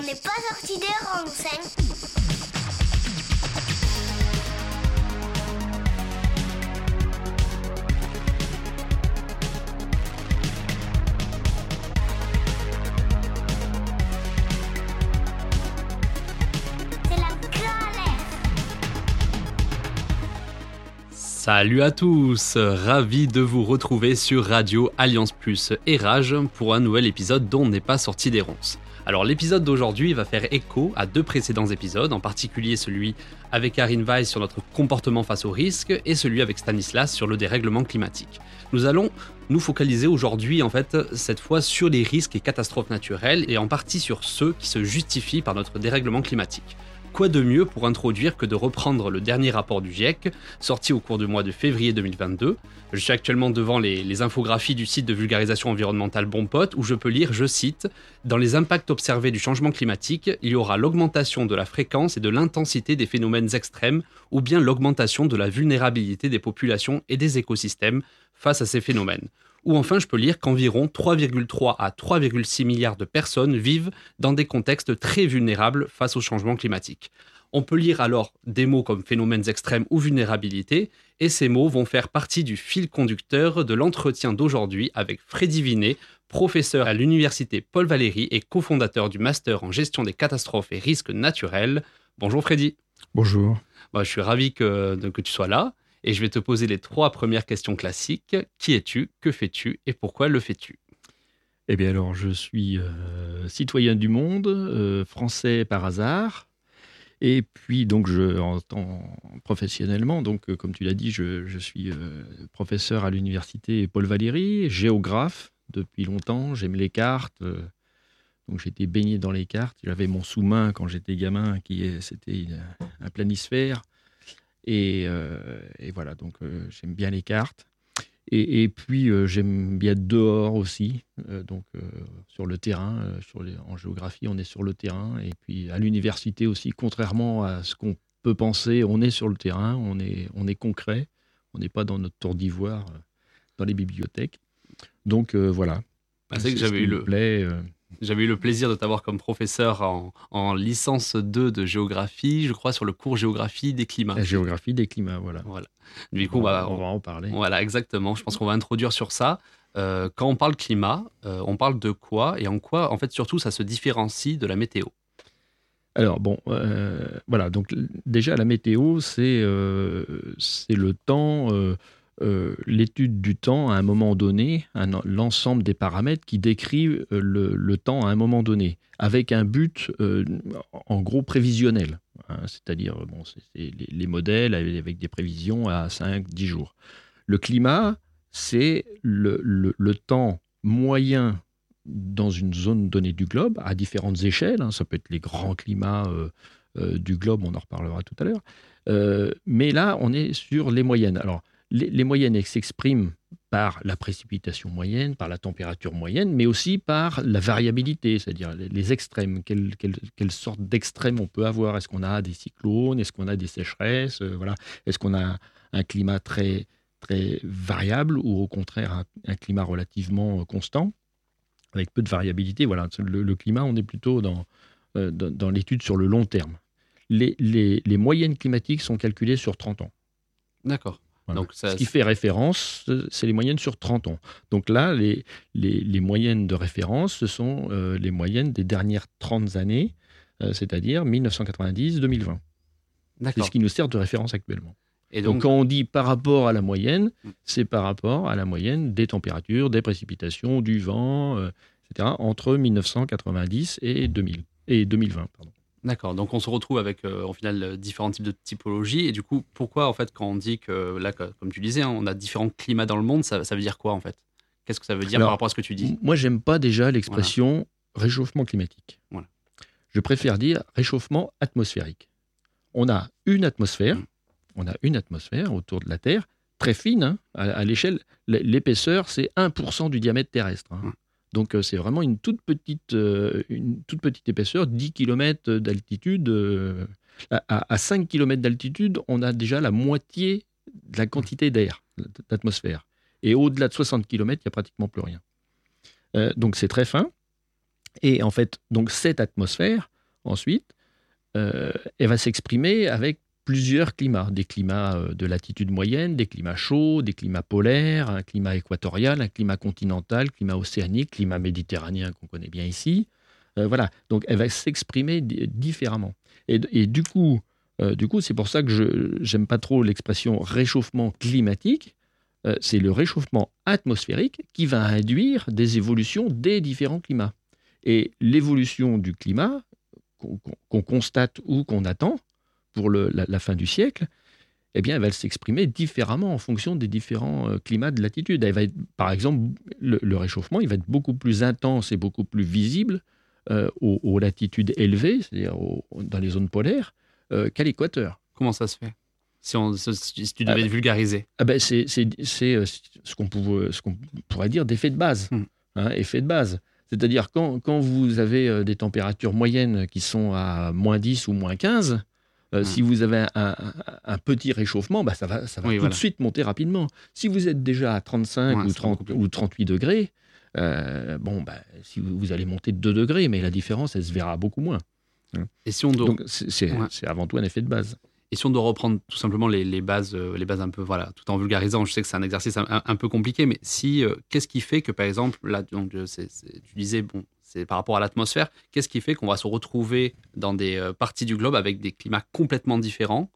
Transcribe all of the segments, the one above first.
On n'est pas sorti C'est la galère. Salut à tous, ravi de vous retrouver sur Radio Alliance Plus et Rage pour un nouvel épisode dont on n'est pas sorti des ronces. Alors l'épisode d'aujourd'hui va faire écho à deux précédents épisodes, en particulier celui avec Karine Weiss sur notre comportement face au risque et celui avec Stanislas sur le dérèglement climatique. Nous allons nous focaliser aujourd'hui en fait cette fois sur les risques et catastrophes naturelles et en partie sur ceux qui se justifient par notre dérèglement climatique. Quoi de mieux pour introduire que de reprendre le dernier rapport du GIEC, sorti au cours du mois de février 2022 Je suis actuellement devant les, infographies du site de vulgarisation environnementale Bon Pote, où je peux lire, je cite, Dans les impacts observés du changement climatique, il y aura l'augmentation de la fréquence et de l'intensité des phénomènes extrêmes, ou bien l'augmentation de la vulnérabilité des populations et des écosystèmes face à ces phénomènes. Ou enfin, je peux lire qu'environ 3,3 à 3,6 milliards de personnes vivent dans des contextes très vulnérables face au changement climatique. On peut lire alors des mots comme phénomènes extrêmes ou vulnérabilité, et ces mots vont faire partie du fil conducteur de l'entretien d'aujourd'hui avec Freddy Vinet, professeur à l'université Paul Valéry et cofondateur du master en gestion des catastrophes et risques naturels. Bonjour Freddy. Bonjour. Bah, je suis ravi que, que tu sois là et je vais te poser les trois premières questions classiques. Qui es-tu? Que fais-tu? Et pourquoi le fais-tu? Eh bien alors, je suis euh, citoyen du monde, euh, français par hasard. Et puis, donc, je, en professionnellement, donc, euh, comme tu l'as dit, je, suis professeur à l'université Paul Valéry, géographe depuis longtemps. J'aime les cartes. donc, j'étais baigné dans les cartes. J'avais mon sous-main quand j'étais gamin, qui c'était un planisphère. Et, euh, et voilà, donc, euh, j'aime bien les cartes. Et, et puis, euh, j'aime bien être dehors aussi, donc sur le terrain. sur les- en géographie, on est sur le terrain. Et puis, à l'université aussi, contrairement à ce qu'on peut penser, on est sur le terrain, on est, on est concret. On n'est pas dans notre tour d'ivoire, dans les bibliothèques. Donc, euh, voilà. Bah, c'est que j'avais eu le- plaît, euh, J'avais eu le plaisir de t'avoir comme professeur en, en licence 2 de géographie, je crois, sur le cours géographie des climats. la géographie des climats, voilà. Du coup, on, bah, va, on va en parler. Voilà, exactement. Je pense qu'on va introduire sur ça. Euh, quand on parle climat, euh, on parle de quoi et en quoi, en fait, surtout, ça se différencie de la météo? Alors bon, euh, voilà, donc déjà la météo, c'est c'est le temps, euh, l'étude du temps à un moment donné, l'ensemble des paramètres qui décrivent euh, le, temps à un moment donné, avec un but euh, en gros prévisionnel. hein, C'est-à-dire, bon, les, les modèles avec, des prévisions à 5-10 jours. Le climat, c'est le, le- temps moyen dans une zone donnée du globe, à différentes échelles. hein. Ça peut être les grands climats du globe, on en reparlera tout à l'heure. Mais là, on est sur les moyennes. Alors, les, moyennes, s'expriment par la précipitation moyenne, par la température moyenne, mais aussi par la variabilité, c'est-à-dire les, extrêmes. Quelle, quelle, quelle sorte d'extrêmes on peut avoir? Est-ce qu'on a des cyclones? Est-ce qu'on a des sécheresses? Euh, Voilà. Est-ce qu'on a un climat très, très variable ou au contraire un, climat relativement euh, constant? Avec peu de variabilité. Voilà, le, climat, on est plutôt dans, euh, dans, dans l'étude sur le long terme. Les, les- les moyennes climatiques sont calculées sur 30 ans. D'accord. Voilà. Donc, ça, Ce qui fait référence, euh, c'est les moyennes sur 30 ans. Donc là, les, les, les moyennes de référence, ce sont euh, les moyennes des dernières 30 années, euh, c'est-à-dire 1990-2020. C'est ce qui nous sert de référence actuellement. Et Donc, donc, quand on dit par rapport à la moyenne, Mm. c'est par rapport à la moyenne des températures, des précipitations, du vent, euh, etc., entre 1990 et 2000 et 2020. Pardon. D'accord. Donc, on se retrouve avec, euh, au final, euh, différents types de typologies. Et du coup, pourquoi, en fait, quand on dit que, là, comme tu disais, hein, on a différents climats dans le monde, ça, ça veut dire quoi, en fait? Qu'est-ce que ça veut dire Alors, par rapport à ce que tu dis? Moi, j'aime pas déjà l'expression réchauffement climatique. Voilà. Je préfère dire réchauffement atmosphérique. On a une atmosphère, Mm. on a une atmosphère autour de la Terre, très fine, hein, à, à l'échelle. L'épaisseur, c'est 1% du diamètre terrestre. hein. Mm. Donc, euh, c'est vraiment une toute petite, euh, une toute petite épaisseur, 10 km d'altitude. euh, à, à- à 5 km d'altitude, on a déjà la moitié de la quantité d'air, d'atmosphère. Et au-delà de 60 km, il n'y a pratiquement plus rien. Donc c'est très fin. Et en fait, donc cette atmosphère, ensuite, elle va s'exprimer avec plusieurs climats, des climats euh, de latitude moyenne, des climats chauds, des climats polaires, un climat équatorial, un climat continental, climat océanique, climat méditerranéen qu'on connaît bien ici. Euh, voilà, donc elle va s'exprimer di- différemment. Et, et du coup, euh, du coup, c'est pour ça que je j'aime pas trop l'expression réchauffement climatique. C'est le réchauffement atmosphérique qui va induire des évolutions des différents climats. Et l'évolution du climat qu'on constate ou qu'on attend pour le- la, la fin du siècle, eh bien, elle va s'exprimer différemment en fonction des différents euh, climats de latitude. Elle va être, par exemple, le, le réchauffement, il va être beaucoup plus intense et beaucoup plus visible euh, aux, aux latitudes élevées, c'est-à-dire dans les zones polaires, euh, qu'à l'équateur. Comment ça se fait? Si, on, si si tu devais Ah bah- vulgariser. Ah ben, c'est c'est- c'est, ce qu'on pouvait- ce qu'on pourrait dire d'effet de base. Hmm. hein, effet de base. C'est-à-dire quand, quand vous avez des températures moyennes qui sont à moins 10 ou moins 15, euh, Hmm. si vous avez un, un- un petit réchauffement, bah, ça va, ça va Oui, tout voilà. de suite monter rapidement. Si vous êtes déjà à 35 Ouais, ou, c'est 30, beaucoup plus. ou 38 degrés, euh, bon, bah, si vous, vous allez monter de 2 degrés, mais la différence, elle se verra beaucoup moins. Et si on doit, Donc c'est Ouais. avant tout un effet de base. et si on doit reprendre tout simplement les, les bases, euh, les bases un peu, voilà, tout en vulgarisant, je sais que c'est un exercice un, peu compliqué, mais si, euh, qu'est-ce qui fait que, par exemple, là, donc, tu disais, bon, c'est par rapport à l'atmosphère, qu'est-ce qui fait qu'on va se retrouver dans des euh, parties du globe avec des climats complètement différents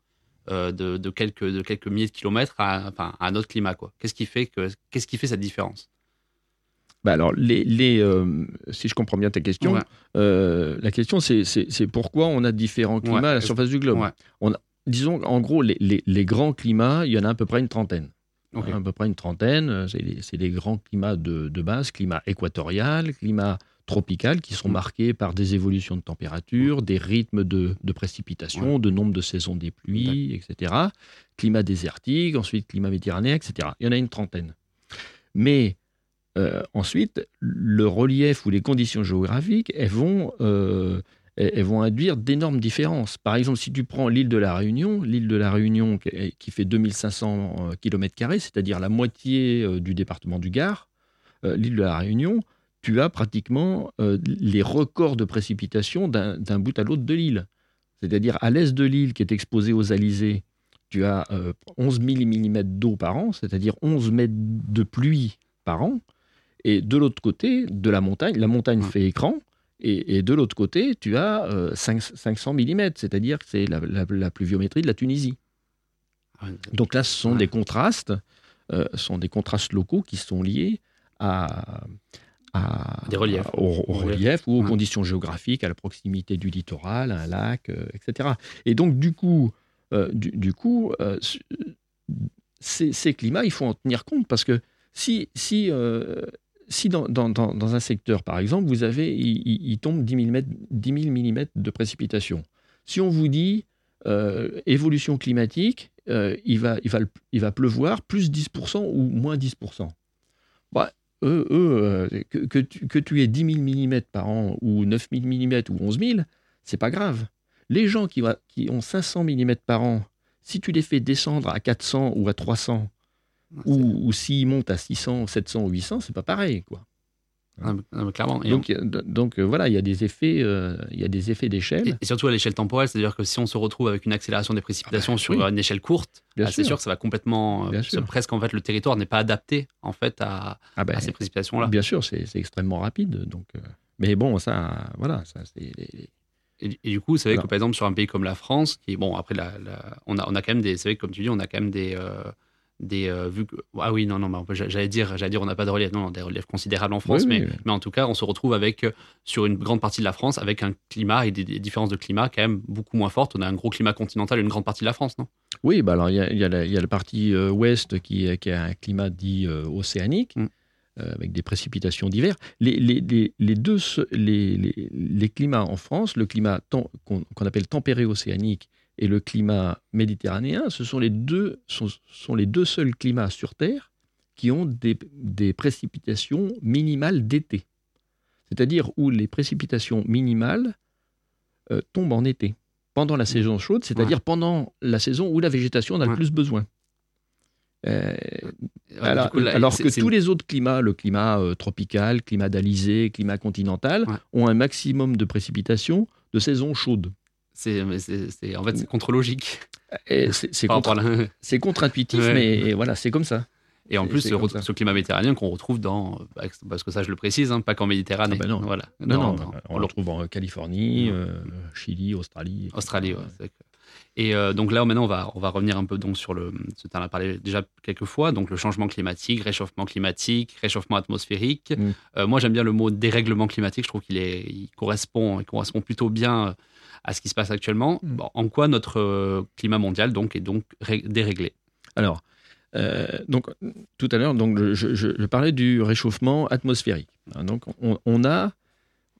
euh, de, de quelques, de quelques milliers de kilomètres à, enfin, à un autre climat, quoi? Qu'est-ce qui fait que, qu'est-ce qui fait cette différence? Bah alors, les, les, euh, si je comprends bien ta question, Ouais. euh, la question c'est- pourquoi on a différents climats Ouais. à la surface du globe? Ouais. On a, disons, en gros, les, les- les grands climats, il y en a à peu près une trentaine. Ok. À peu près une trentaine, c'est les, c'est les grands climats de, de base, climat équatorial, climat tropical, qui sont Mm. marqués par des évolutions de température, des rythmes de, de précipitation, de nombre de saisons des pluies, etc. Climat désertique, ensuite climat méditerranéen, etc. Il y en a une trentaine. Mais euh, ensuite, le relief ou les conditions géographiques, elles vont, euh, elles vont induire d'énormes différences. Par exemple, si tu prends l'île de la Réunion, l'île de la Réunion qui- fait 2500 km, c'est-à-dire la moitié euh, du département du Gard, euh, l'île de la Réunion, tu as pratiquement euh, les records de précipitation d'un bout à l'autre de l'île. C'est-à-dire à l'est de l'île qui est exposée aux alizés, tu as euh, 11 000 mm d'eau par an, c'est-à-dire 11 mètres de pluie par an. Et de l'autre côté de la montagne, la montagne Ouais. fait écran, et, et de l'autre côté, tu as euh, 5 500 mm, c'est-à-dire que c'est la, la- la pluviométrie de la Tunisie. Ouais. Donc là, ce sont Ouais. des contrastes, euh, ce sont des contrastes locaux qui sont liés à, à- Des reliefs. au, au Au relief. ou aux Ouais. conditions géographiques, à la proximité du littoral, à un lac, euh, etc. Et donc du coup, euh, du, du coup, euh, ce- ces, ces climats, il faut en tenir compte parce que si, si, si dans, dans- un secteur, par exemple, vous avez, il, tombe 10 000, mètres- 10 000 mm de précipitation, si on vous dit évolution climatique, il, va, il, va, il va pleuvoir plus 10% ou moins 10%. Bah, eux, eux, euh, que, que tu, que tu aies 10 000 mm par an ou 9 000 mm ou 11 000, c'est pas grave. Les gens qui, qui ont 500 mm par an, si tu les fais descendre à 400 ou à 300, ou, ou s'ils montent à 600, 700 ou 800, c'est pas pareil. Quoi. Mais- clairement. Et Donc, donc euh, voilà, il y a des effets, euh, il y a des effets d'échelle. Et, et surtout à l'échelle temporelle, c'est-à-dire que si on se retrouve avec une accélération des précipitations Ah bah, sur oui. une échelle courte, ah, c'est sûr. que ça va complètement, euh, presque en fait le territoire n'est pas adapté en fait à, Ah ben, à ces précipitations-là. bien sûr, c'est extrêmement rapide. Donc, mais bon, ça, voilà, ça, c'est les- Et, et du coup, c'est vrai que par exemple sur un pays comme la France, qui bon après la, la- on a on a quand même des, c'est vrai que comme tu dis, on a quand même des des euh, vu que- ah oui non non peut- j'allais dire j'allais dire on n'a pas de relief non, non des reliefs considérables en France Oui, mais oui. mais en tout cas on se retrouve avec euh, sur une grande partie de la France avec un climat et des, des différences de climat quand même beaucoup moins fortes on a un gros climat continental une grande partie de la France non? Oui, bah alors il y a, il y a la, il y a la partie euh, ouest qui, a un climat dit euh, océanique, Mm. avec des précipitations d'hiver. Les, les, les, les deux, les, les, les climats en France, le climat qu'on appelle tempéré océanique et le climat méditerranéen, ce sont les deux, sont, sont les deux seuls climats sur Terre qui ont des, des précipitations minimales d'été. C'est-à-dire où les précipitations minimales euh, tombent en été, pendant la saison chaude, c'est-à-dire pendant la saison où la végétation en a Ouais. le plus besoin. Euh, alors, du coup, là, alors c'est- que tous les autres climats, le climat euh, tropical, climat d'Alizé, climat continental, Ouais. ont un maximum de précipitations de saison chaude. C'est, en fait, c'est contre-logique. C'est contre- contre-intuitif, Ouais. mais voilà, c'est comme ça. Et en plus, ce, ce climat méditerranéen qu'on retrouve dans. bah, Parce que ça, je le précise, hein, pas qu'en Méditerranée. Ah bah non. Voilà. Non, non, on le retrouve en Californie, euh, Chili, Australie. Australie, ouais, Et euh, donc là, maintenant, on va, on va revenir un peu donc sur le. Tu en as parlé déjà quelques fois, donc le changement climatique, réchauffement climatique, réchauffement atmosphérique. Mm. Euh, moi, j'aime bien le mot dérèglement climatique. Je trouve qu'il est, il correspond, il correspond plutôt bien euh, à ce qui se passe actuellement. Mm. Bon, en quoi notre climat mondial donc est donc ré- déréglé? Alors, euh, donc, tout à l'heure, donc, je, je- je parlais du réchauffement atmosphérique. Hein, Donc, on, on a.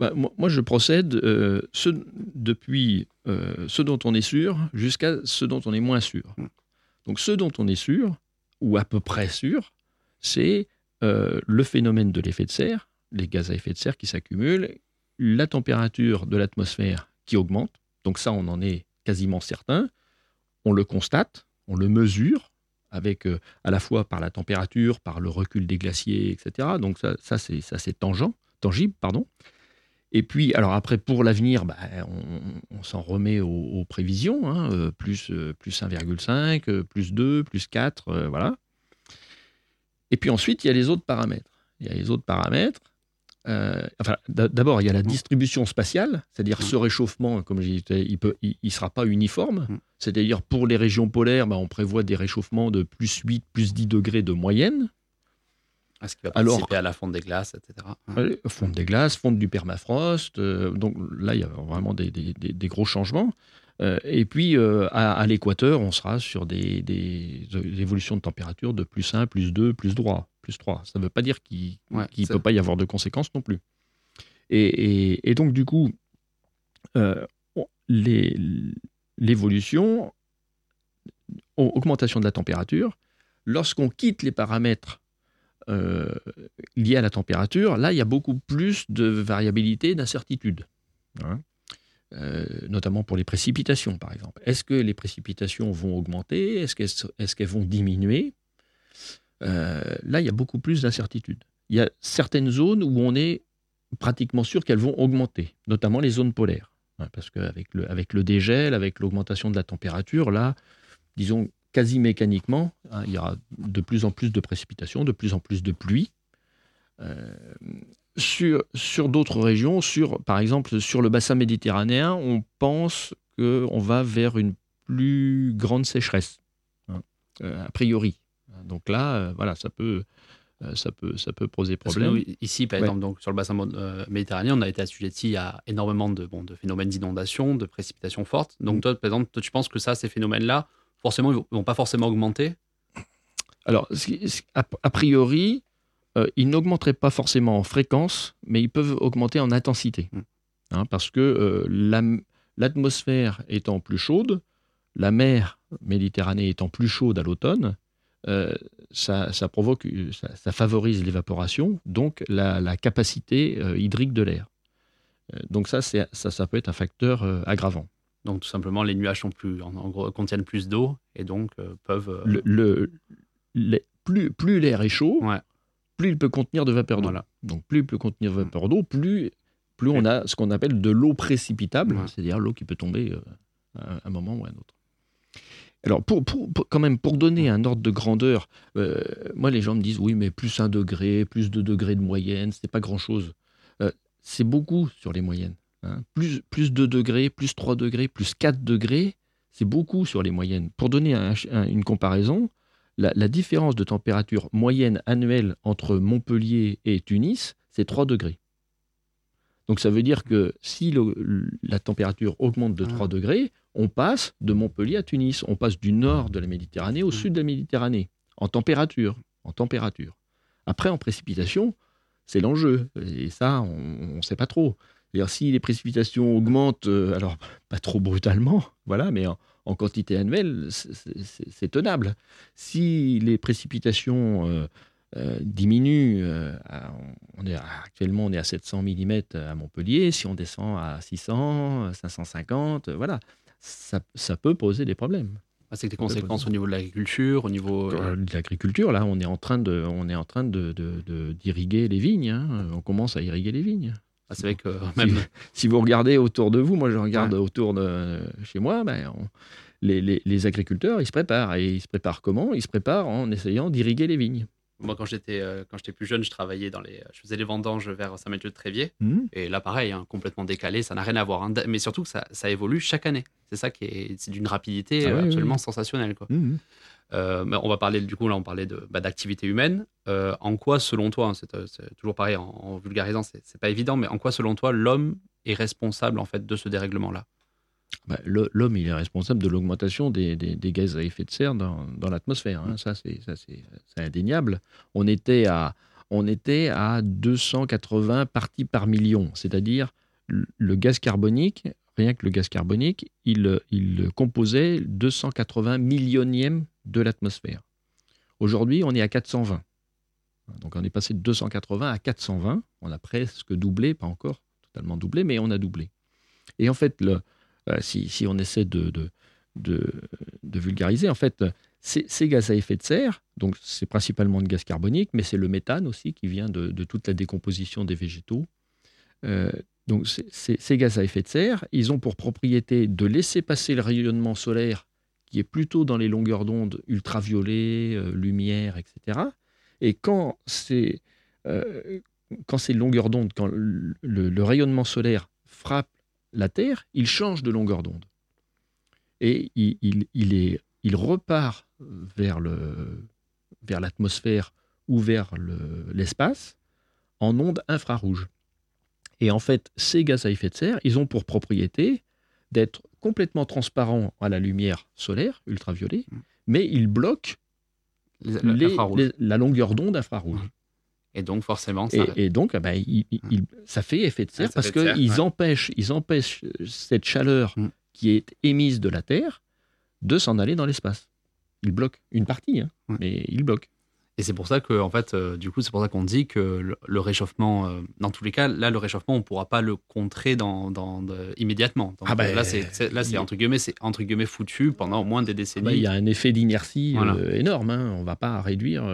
bah, moi, moi, je procède euh, ce, depuis euh, ce dont on est sûr jusqu'à ce dont on est moins sûr. Mm. Donc, ce dont on est sûr, ou à peu près sûr, c'est euh, le phénomène de l'effet de serre, les gaz à effet de serre qui s'accumulent, la température de l'atmosphère qui augmente. Donc, ça, on en est quasiment certain. On le constate, on le mesure avec euh, à la fois par la température, par le recul des glaciers, etc. Donc ça, c'est ça c'est tangent, tangible, pardon. Et puis alors après pour l'avenir, bah, on, on s'en remet aux, aux prévisions, hein, euh, plus euh, plus 1,5, euh, plus 2, plus 4, euh, voilà. Et puis ensuite il y a les autres paramètres. Il y a les autres paramètres. Euh, enfin, d'abord, il y a la distribution spatiale, c'est-à-dire ce réchauffement, comme j'ai dit, il ne il, il sera pas uniforme. Mm. C'est-à-dire pour les régions polaires, bah, on prévoit des réchauffements de plus 8, plus 10 degrés de moyenne. Est-ce qu'il va Alors- participer à la fonte des glaces, etc. Fonte des glaces, fonte du permafrost. euh, donc là, il y a vraiment des, des- des- des gros changements. Euh, et puis, euh, à, à l'équateur, on sera sur des, évolutions de température de plus 1, plus 2, plus 3. Plus 3. Ça ne veut pas dire qu'il ne Ouais, peut pas y avoir de conséquences non plus. Et, et- et donc, du coup, l'évolution, au- augmentation de la température, lorsqu'on quitte les paramètres euh, liés à la température, là, il y a beaucoup plus de variabilité, d'incertitude. Hein. Euh, notamment pour les précipitations, par exemple. Est-ce que les précipitations vont augmenter? Est-ce qu'elles est vont diminuer? Euh, Là, il y a beaucoup plus d'incertitude. Il y a certaines zones où on est pratiquement sûr qu'elles vont augmenter, notamment les zones polaires. Parce qu'avec le, avec le dégel, avec l'augmentation de la température, là, disons quasi mécaniquement, hein, il y aura de plus en plus de précipitations, de plus en plus de pluie. Euh, sur sur d'autres régions, sur, par exemple sur le bassin méditerranéen, on pense qu'on va vers une plus grande sécheresse, hein, euh, a priori. Donc là, euh, voilà, ça peut, euh, ça peut, ça peut poser problème. nous, ici, par Ouais. exemple, donc, sur le bassin euh, méditerranéen, on a été assujetti à énormément de, bon, de phénomènes d'inondation, de précipitations fortes. Donc, Mm. toi, par exemple, toi, tu penses que ça, ces phénomènes-là, forcément, ils ils vont pas forcément augmenter Alors, a, priori, euh, ils n'augmenteraient pas forcément en fréquence, mais ils peuvent augmenter en intensité. Mm. Hein, parce que euh, la- l'atmosphère étant plus chaude, la mer Méditerranée étant plus chaude à l'automne, euh, ça, ça provoque, ça, ça favorise l'évaporation, donc la, la capacité hydrique de l'air. Donc ça, ça, ça peut être un facteur aggravant. Donc, tout simplement, les nuages sont plus, en, en gros, contiennent plus d'eau et donc euh, peuvent. euh, Le, plus plus l'air est chaud, Ouais. plus il peut contenir de vapeur d'eau. Voilà. Donc plus il peut contenir de vapeur d'eau, plus, plus on a ce qu'on appelle de l'eau précipitable, Ouais. c'est-à-dire l'eau qui peut tomber euh, à un moment ou à un autre. Alors, pour, pour- pour- quand même, pour donner un ordre de grandeur, euh, moi, les gens me disent, oui, mais plus un degré, plus deux degrés de moyenne, c'est pas grand-chose. Euh, c'est beaucoup sur les moyennes. Hein. Plus, plus 2 degrés, plus 3 degrés, plus 4 degrés, c'est beaucoup sur les moyennes. Pour donner un- un- une comparaison, la, la différence de température moyenne annuelle entre Montpellier et Tunis, c'est 3 degrés. Donc ça veut dire que si le- la température augmente de Ah. 3 degrés, on passe de Montpellier à Tunis. On passe du nord de la Méditerranée au Mm. sud de la Méditerranée, en température. En température. Après, en précipitation, c'est l'enjeu. Et ça, on ne sait pas trop. Si les précipitations augmentent, euh, alors pas trop brutalement, voilà, mais en, en quantité annuelle, c'est- tenable. Si les précipitations euh, euh, diminuent, euh, à- on est à- actuellement on est à 700 mm à Montpellier, si on descend à 600, 550, euh, voilà, ça, ça peut poser des problèmes. Ah, c'est des conséquences au niveau de l'agriculture, au niveau. De l'agriculture, là, on est en train de, on est en train de- d'irriguer les vignes. hein. On commence à irriguer les vignes. Ah, c'est vrai que même. si vous regardez autour de vous, moi je regarde autour de chez moi, ben, on- les, les- les agriculteurs, ils se préparent. Et ils se préparent comment? Ils se préparent en essayant d'irriguer les vignes. Moi, quand j'étais euh, quand j'étais plus jeune, je travaillais dans les, je faisais les vendanges vers Saint-Mathieu de Tréviers. Et là, pareil, hein, complètement décalé, ça n'a rien à voir. hein. Mais surtout ça, ça évolue chaque année. C'est ça qui est, c'est d'une rapidité Ah euh, oui, oui, absolument sensationnelle. Quoi. Mhm. Euh, on va parler du coup là, on parlait de bah, d'activité humaine. Euh, en quoi, selon toi, hein, c'est, euh, c'est toujours pareil en, en vulgarisant, c'est, pas évident, mais en quoi, selon toi, l'homme est responsable en fait de ce dérèglement-là? Le- L'homme, il est responsable de l'augmentation des, des- des gaz à effet de serre dans, dans l'atmosphère. hein. Ça, c'est ça, c'est- indéniable. On était à, on était à 280 parties par million, c'est-à-dire le gaz carbonique, rien que le gaz carbonique, il, composait 280 millionièmes de l'atmosphère. Aujourd'hui, on est à 420. Donc on est passé de 280 à 420. On a presque doublé, pas encore totalement doublé, mais on a doublé. Et en fait, euh, si, on essaie de, vulgariser, en fait, ces, gaz à effet de serre, donc c'est principalement le gaz carbonique, mais c'est le méthane aussi qui vient de toute la décomposition des végétaux. Euh, donc ces gaz à effet de serre, ils ont pour propriété de laisser passer le rayonnement solaire qui est plutôt dans les longueurs d'onde ultraviolet, euh, lumière, etc. Et quand ces, euh, d'onde, quand le- rayonnement solaire frappe la Terre, il change de longueur d'onde. Et il, il- repart vers, l'atmosphère ou vers le- l'espace en ondes infrarouges. Et en fait, ces gaz à effet de serre, ils ont pour propriété d'être complètement transparents à la lumière solaire, ultraviolet, Mm. mais ils bloquent Les- les- l'infrarouge. les- la longueur d'onde infrarouge. Mm. Et donc, forcément, ça. Et, et donc, ah ben, il- il- il- ça fait effet de serre Ouais, ça parce qu'ils ouais. empêchent, ils empêchent euh, cette chaleur Mm. qui est émise de la Terre de s'en aller dans l'espace. Ils bloquent une partie, hein, Ouais. mais ils bloquent. Et c'est pour ça que, en fait, euh, du coup, c'est pour ça qu'on dit que le, le réchauffement, euh, dans tous les cas, là, le réchauffement, on ne pourra pas le contrer dans, immédiatement. Donc, Ah euh, là, c'est, là, c'est entre guillemets, c'est entre guillemets foutu pendant au moins des Ah décennies. ben, il y a un effet d'inertie Voilà. euh, énorme. hein. On ne va pas réduire.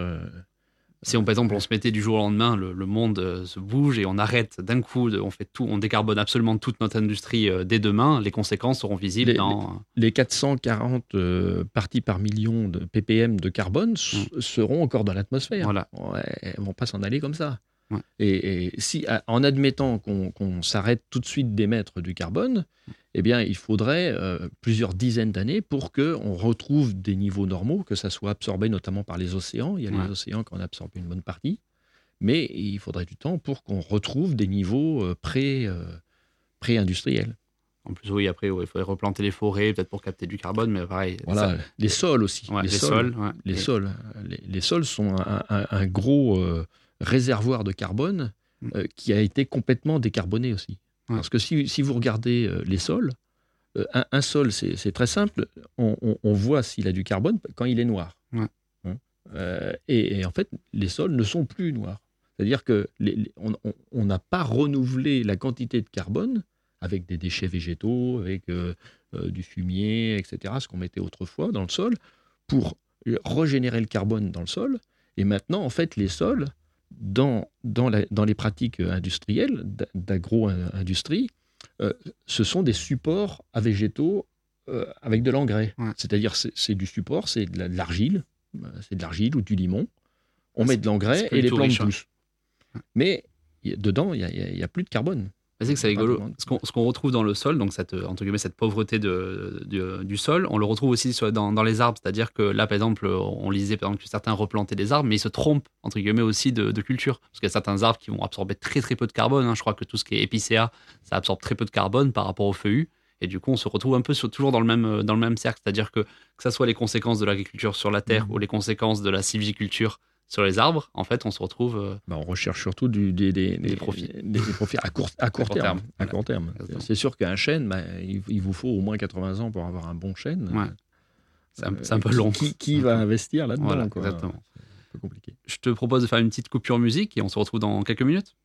Si on, par exemple, on se mettait du jour au lendemain, le, le monde euh, se bouge et on arrête d'un coup, de- on fait tout, on décarbone absolument toute notre industrie euh, dès demain, les conséquences seront visibles Les- dans. les 440 euh, parties par million de ppm de carbone s- seront encore dans l'atmosphère. Voilà. Ouais, elles vont pas s'en aller comme ça. Ouais. Et, et si, en admettant qu'on s'arrête tout de suite d'émettre du carbone, eh bien, il faudrait euh, plusieurs dizaines d'années pour qu'on retrouve des niveaux normaux, que ça soit absorbé notamment par les océans. Il y a Ouais. les océans qui en absorbent une bonne partie. Mais il faudrait du temps pour qu'on retrouve des niveaux euh, euh, pré-industriels. En plus, oui, après, ouais, il faudrait replanter les forêts, peut-être pour capter du carbone, mais pareil. Voilà, ça- les sols aussi. ouais, les, les, sols, sols. ouais. les Et- sols, les, les sols sont un, un- un gros euh, réservoir de carbone Mm. euh, qui a été complètement décarboné aussi. Ouais. Parce que si, si vous regardez euh, les sols, euh, un, un sol, c'est très simple. On, on- on voit s'il a du carbone quand il est noir. Ouais. Hein et, et en fait, les sols ne sont plus noirs. C'est-à-dire que les- les- on- n'a pas renouvelé la quantité de carbone avec des déchets végétaux, avec du fumier, etc., ce qu'on mettait autrefois dans le sol, pour régénérer le carbone dans le sol. Et maintenant, en fait, les sols, dans, dans, la- dans les pratiques industrielles, d'a- d'agro-industrie, euh, ce sont des supports à végétaux euh, avec de l'engrais. Ouais. C'est-à-dire, c'est du support, c'est de la- de l'argile, euh, c'est de l'argile ou du limon. On Ah, met de l'engrais et les plantes riche, hein. poussent. Mais y dedans, il n'y a plus de carbone. C'est que c'est rigolo. Ce qu'on retrouve dans le sol, donc cette, entre guillemets, cette pauvreté de, du- du sol, on le retrouve aussi sur- dans, dans les arbres. C'est-à-dire que là, par exemple, on lisait par exemple, que certains replantaient des arbres, mais ils se trompent, entre guillemets, aussi de, de culture. Parce qu'il y a certains arbres qui vont absorber très très peu de carbone. hein. Je crois que tout ce qui est épicéa, ça absorbe très peu de carbone par rapport au feuillu. Et du coup, on se retrouve un peu sur- toujours dans le même, dans le même cercle. C'est-à-dire que que ce soit les conséquences de l'agriculture sur la terre Mhm. ou les conséquences de la sylviculture sur les arbres, en fait, on se retrouve. euh, Bah, on recherche surtout du- des, des- Des des- profits. des- profits à court, à court court terme. terme, À court terme. C'est sûr qu'un chêne, bah, il, il vous faut au moins 80 ans pour avoir un bon chêne. Ouais. c'est un, Euh, un peu long. Qui, qui va investir là-dedans Voilà, exactement. C'est un peu compliqué. Je te propose de faire une petite coupure musique et on se retrouve dans quelques minutes.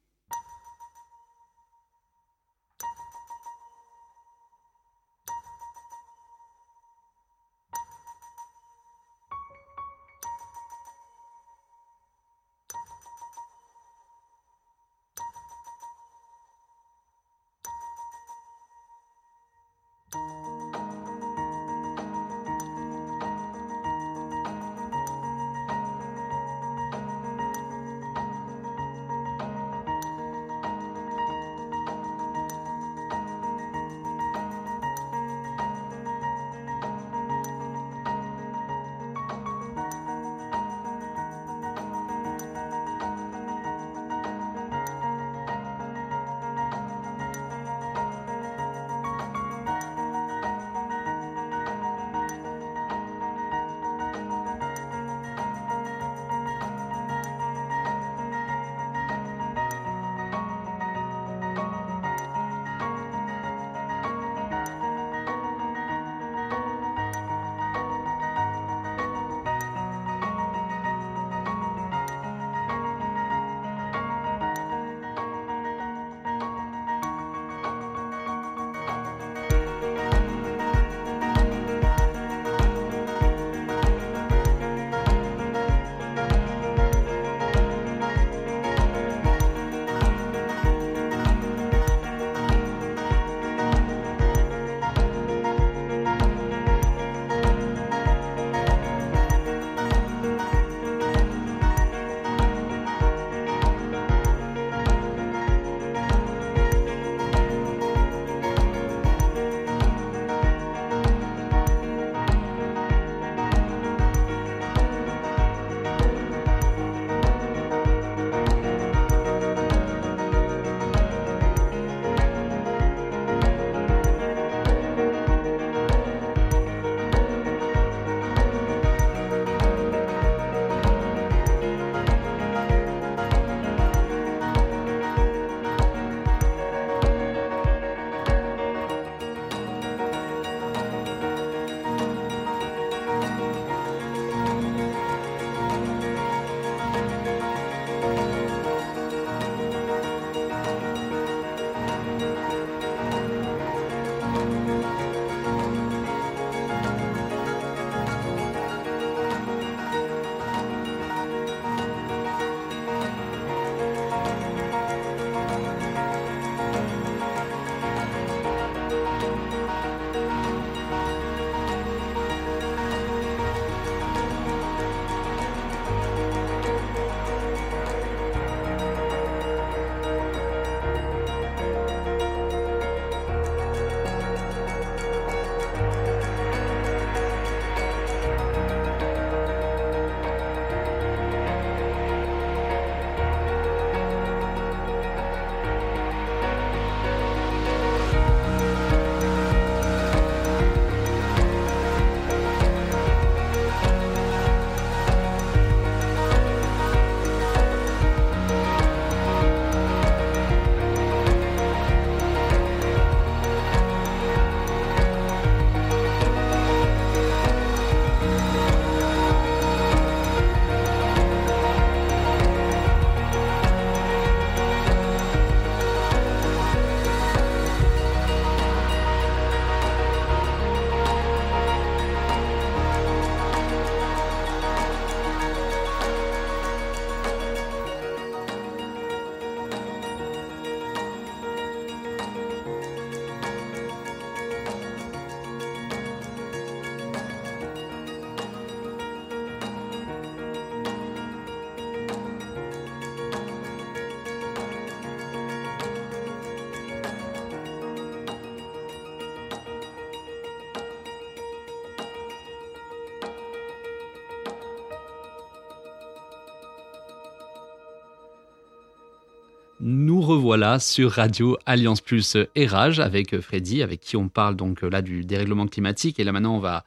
Revoilà sur Radio Alliance Plus Érage avec Freddy, avec qui on parle donc là du dérèglement climatique. Et là maintenant, on va,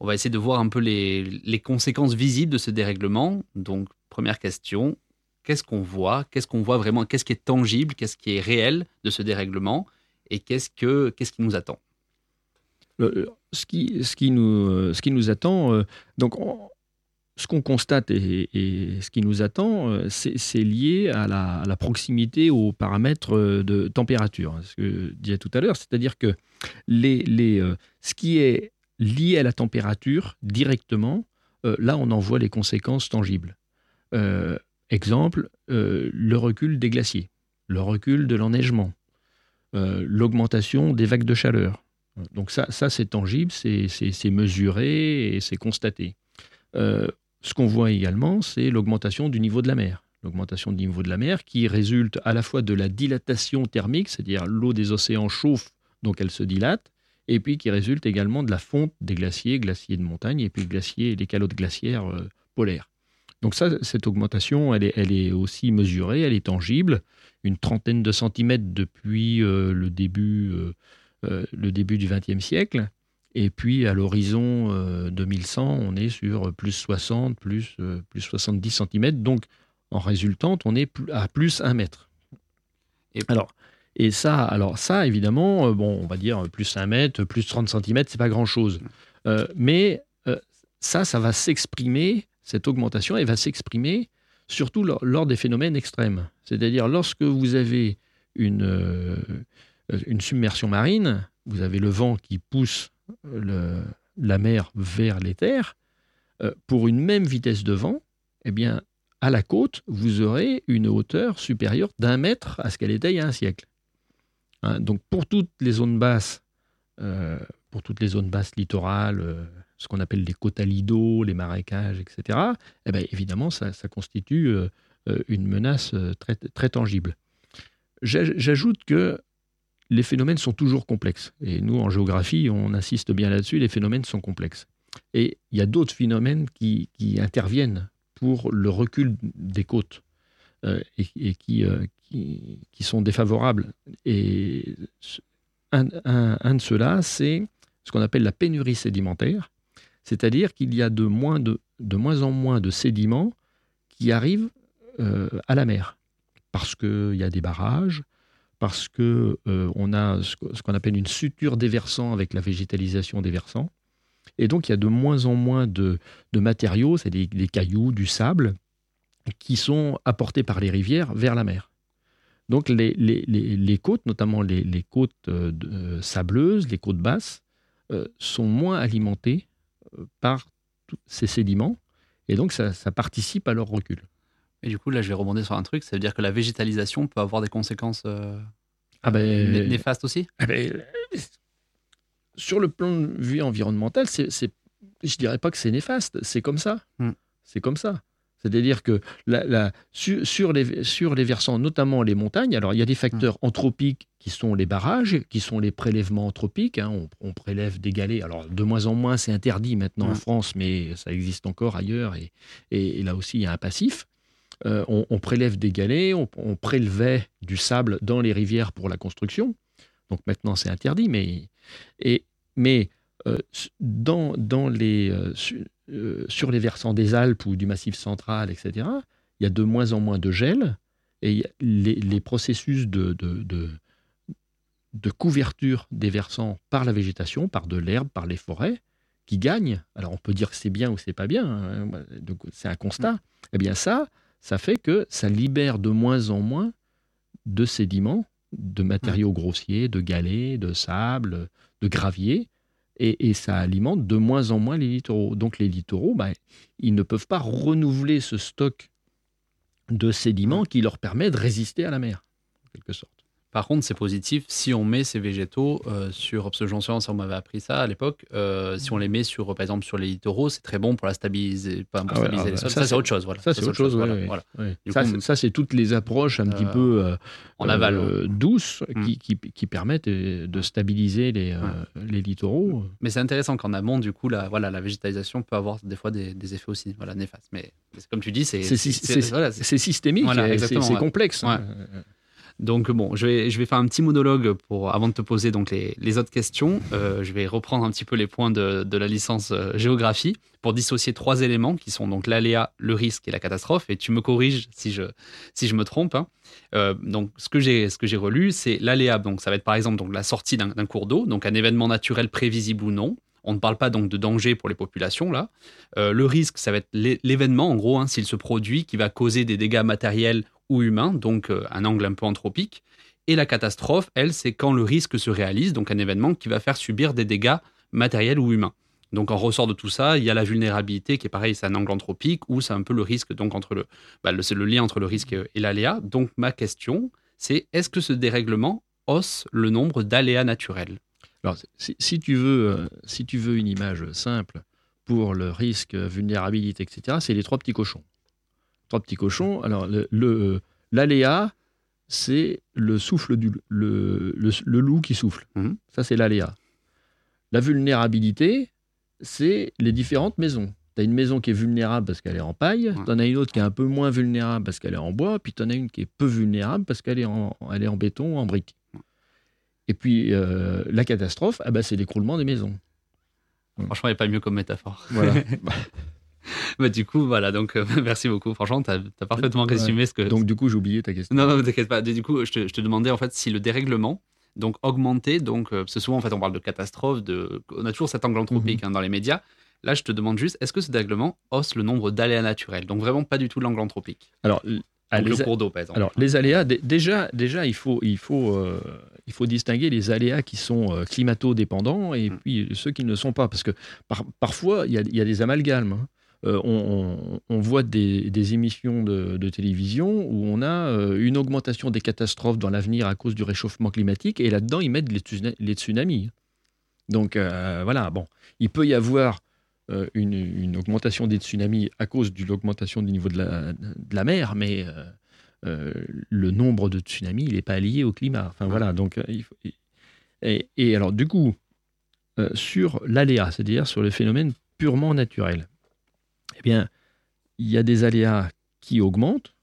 on va essayer de voir un peu les, les conséquences visibles de ce dérèglement. Donc, première question, qu'est-ce qu'on voit? Qu'est-ce qu'on voit vraiment? Qu'est-ce qui est tangible? Qu'est-ce qui est réel de ce dérèglement? Et qu'est-ce, que, qu'est-ce qui nous attend? Ce, qui, ce, qui nous, ce qui nous attend, euh, donc ce qu'on constate et, ce qui nous attend, euh, c'est lié à la, proximité aux paramètres euh, de température. Hein, ce que je disais tout à l'heure, c'est-à-dire que les, ce qui est lié à la température directement, là, on en voit les conséquences tangibles. exemple, le recul des glaciers, le recul de l'enneigement, l'augmentation des vagues de chaleur. Donc ça, ça c'est tangible, c'est mesuré et c'est constaté. Euh, ce qu'on voit également, c'est l'augmentation du niveau de la mer. L'augmentation du niveau de la mer qui résulte à la fois de la dilatation thermique, c'est-à-dire l'eau des océans chauffe, donc elle se dilate, et puis qui résulte également de la fonte des glaciers, glaciers de montagne, et puis glaciers, les calottes glaciaires euh, polaires. Donc ça, cette augmentation, elle est, elle est, aussi mesurée, elle est tangible, une trentaine de centimètres depuis euh, le début euh, le début du XXe siècle. Et puis à l'horizon 2100, euh, on est sur plus 60, plus, euh, plus 70 cm. Donc en résultante, on est à plus 1 mètre. Et alors, et ça, alors ça, évidemment, bon, on va dire plus 1 mètre, plus 30 cm, c'est pas grand-chose. mais ça, ça va s'exprimer, cette augmentation, elle va s'exprimer surtout lors, lors, des phénomènes extrêmes. C'est-à-dire lorsque vous avez une, euh, une submersion marine, vous avez le vent qui pousse la mer vers les terres, euh, pour une même vitesse de vent, eh bien, à la côte, vous aurez une hauteur supérieure d'un mètre à ce qu'elle était il y a un siècle. Hein, donc, pour toutes les zones basses, euh, pour toutes les zones basses littorales, ce qu'on appelle les cotalidos, les marécages, etc., eh bien, évidemment, ça, constitue une menace très tangible. J'ajoute que les phénomènes sont toujours complexes. Et nous, en géographie, on insiste bien là-dessus, les phénomènes sont complexes. Et il y a d'autres phénomènes qui, interviennent pour le recul des côtes euh, et, euh, qui, sont défavorables. Et un, de ceux-là, c'est ce qu'on appelle la pénurie sédimentaire, c'est-à-dire qu'il y a de moins, de, de moins en moins de sédiments qui arrivent euh, à la mer, parce qu'il y a des barrages, parce que euh, on a ce qu'on appelle une suture des versants avec la végétalisation des versants. Et donc, il y a de moins en moins de, matériaux, c'est des, cailloux, du sable, qui sont apportés par les rivières vers la mer. Donc, les, côtes, notamment les, côtes euh, euh, sableuses, les côtes basses, sont moins alimentées par ces sédiments. Et donc, ça participe à leur recul. Et du coup, là, je vais rebondir sur un truc, ça veut dire que la végétalisation peut avoir des conséquences euh, ah ben, néfastes aussi? Ah ben, Sur le plan de vue environnemental, c'est, je dirais pas que c'est néfaste, c'est comme ça. Hmm. C'est comme ça. C'est-à-dire que la, sur, les, sur les versants, notamment les montagnes, alors il y a des facteurs hmm. anthropiques qui sont les barrages, qui sont les prélèvements anthropiques. Hein. on, prélève des galets. Alors de moins en moins, c'est interdit maintenant en hmm. France, mais ça existe encore ailleurs. Et, et, là aussi, il y a un passif. Euh, on, prélève des galets, on, prélevait du sable dans les rivières pour la construction. Donc maintenant, c'est interdit, mais, mais euh, dans, les, euh, sur les versants des Alpes ou du Massif central, etc., il y a de moins en moins de gel et les, processus de, de, de, couverture des versants par la végétation, par de l'herbe, par les forêts, qui gagnent. Alors on peut dire que c'est bien ou c'est pas bien, hein, c'est un constat. Mm. Eh bien ça, ça fait que ça libère de moins en moins de sédiments, de matériaux grossiers, de galets, de sable, de gravier, et, ça alimente de moins en moins les littoraux. Donc les littoraux, bah, ils ne peuvent pas renouveler ce stock de sédiments qui leur permet de résister à la mer, en quelque sorte. Par contre, c'est positif si on met ces végétaux euh, sur, parce que j'en on m'avait appris ça à l'époque, euh, si on les met sur, par exemple, sur les littoraux, c'est très bon pour la stabiliser, pas pour ah stabiliser les sols. Ça, c'est autre chose. Voilà. Ça, c'est autre chose. voilà, Ça, c'est toutes les approches un petit euh, peu en aval, douces mm. qui, qui, qui, permettent de stabiliser les, les littoraux. Mais c'est intéressant qu'en amont, du coup, la, voilà, la végétalisation peut avoir des fois des, des effets aussi voilà, néfastes. Mais comme tu dis, c'est systémique, c'est complexe. Hein. Donc bon, je vais, je vais faire un petit monologue pour, avant de te poser donc les, les autres questions. Euh, je vais reprendre un petit peu les points de, de la licence euh, géographie pour dissocier trois éléments qui sont donc l'aléa, le risque et la catastrophe. Et tu me corriges si je, si je me trompe. hein. Euh, donc ce que j'ai ce que j'ai relu, c'est l'aléa. Donc ça va être par exemple donc la sortie d'un cours d'eau, donc un événement naturel prévisible ou non. On ne parle pas donc de danger pour les populations là. Le risque, ça va être l'é- l'événement en gros, hein, s'il se produit, qui va causer des dégâts matériels ou humains, donc euh, un angle un peu anthropique. Et la catastrophe, elle, c'est quand le risque se réalise, donc un événement qui va faire subir des dégâts matériels ou humains. Donc en ressort de tout ça, il y a la vulnérabilité qui est pareil, c'est un angle anthropique ou c'est un peu le risque donc entre le, bah, le- c'est le lien entre le risque et l'aléa. Donc ma question, c'est est-ce que ce dérèglement hausse le nombre d'aléas naturels? Alors, si, tu veux, euh, si tu veux une image simple pour le risque, vulnérabilité, etc., c'est les trois petits cochons. Trois petits cochons. Alors, le- le- l'aléa, c'est le souffle du le, le- loup qui souffle. Mhm. Ça, c'est l'aléa. La vulnérabilité, c'est les différentes maisons. Tu as une maison qui est vulnérable parce qu'elle est en paille, Ouais. tu en as une autre qui est un peu moins vulnérable parce qu'elle est en bois, puis tu en as une qui est peu vulnérable parce qu'elle est en, elle est en béton ou en briques. Et puis euh, la catastrophe, ah bah, c'est l'écroulement des maisons. Franchement, il n'y a pas mieux comme métaphore. Voilà. Bah, du coup, voilà, donc euh, merci beaucoup. Franchement, tu as, parfaitement Ouais. résumé ce que. Donc du coup, j'ai oublié ta question. Non, non, t'inquiète pas. Du coup, je te, je te demandais en fait si le dérèglement, donc augmentait, donc, euh, parce que souvent en fait on parle de catastrophe, de, on a toujours cet angle anthropique Mhm. hein, dans les médias. Là, je te demande juste, est-ce que ce dérèglement hausse le nombre d'aléas naturels? Donc vraiment pas du tout l'angle anthropique. Alors, Donc le cours d'eau, par exemple. alors, les aléas, dé- déjà, déjà il, faut, il, faut, euh, il faut distinguer les aléas qui sont euh, climato-dépendants et Mm. puis ceux qui ne le sont pas. Parce que par- parfois, il y a, il y a des amalgames. hein. Euh, on, voit des, émissions de, télévision où on a euh, une augmentation des catastrophes dans l'avenir à cause du réchauffement climatique et là-dedans, ils mettent les, tsuna- les tsunamis. Donc euh, voilà, bon, il peut y avoir une, augmentation des tsunamis à cause de l'augmentation du niveau de la, mer, mais le nombre de tsunamis, il n'est pas lié au climat. Enfin voilà, donc il faut- et, et alors du coup, sur l'aléa, c'est-à-dire sur le phénomène purement naturel, bien, il y a des aléas qui augmentent,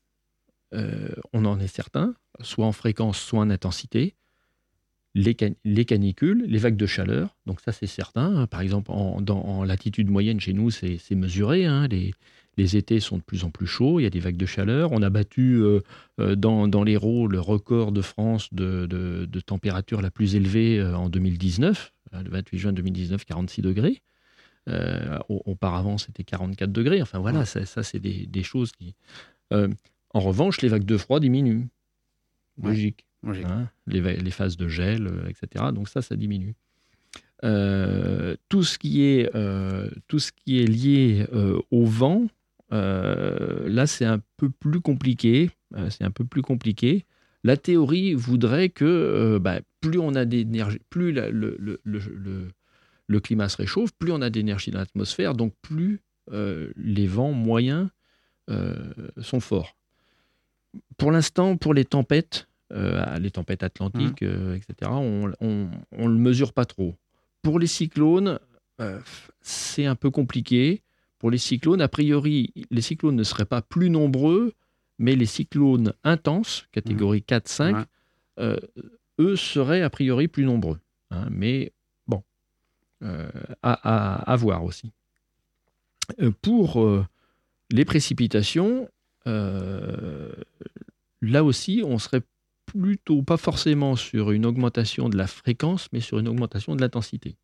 euh, on en est certain, soit en fréquence, soit en intensité. Les, can- les canicules, les vagues de chaleur, donc ça c'est certain. hein. Par exemple, en, latitude moyenne chez nous, c'est mesuré. hein. Les, étés sont de plus en plus chauds, il y a des vagues de chaleur. On a battu euh, euh, dans, l'Hérault le record de France de, de- température la plus élevée en 2019, euh, le 28 juin 2019, 46 degrés. Euh, au- auparavant, c'était 44 degrés. Enfin voilà, Ouais. ça, ça, c'est des, des choses qui. Euh, en revanche, les vagues de froid diminuent. Ouais. Logique. Logique. hein, les, les phases de gel, euh, etc. Donc ça, ça diminue. Euh, tout, ce qui est, euh, tout ce qui est lié euh, au vent, là, c'est un peu plus compliqué. C'est un peu plus compliqué. La théorie voudrait que bah, plus on a d'énergie, plus la- le, le- le- le- le climat se réchauffe, plus on a d'énergie dans l'atmosphère, donc plus euh, les vents moyens euh, sont forts. Pour l'instant, pour les tempêtes, euh, les tempêtes atlantiques, euh, etc., on ne le mesure pas trop. Pour les cyclones, c'est un peu compliqué. Pour les cyclones, a priori, les cyclones ne seraient pas plus nombreux, mais les cyclones intenses, catégorie 4-5, Ouais. euh, eux seraient a priori plus nombreux. hein. mais euh, à, à- à voir aussi. Euh, pour euh, les précipitations, là aussi, on serait plutôt pas forcément sur une augmentation de la fréquence, mais sur une augmentation de l'intensité,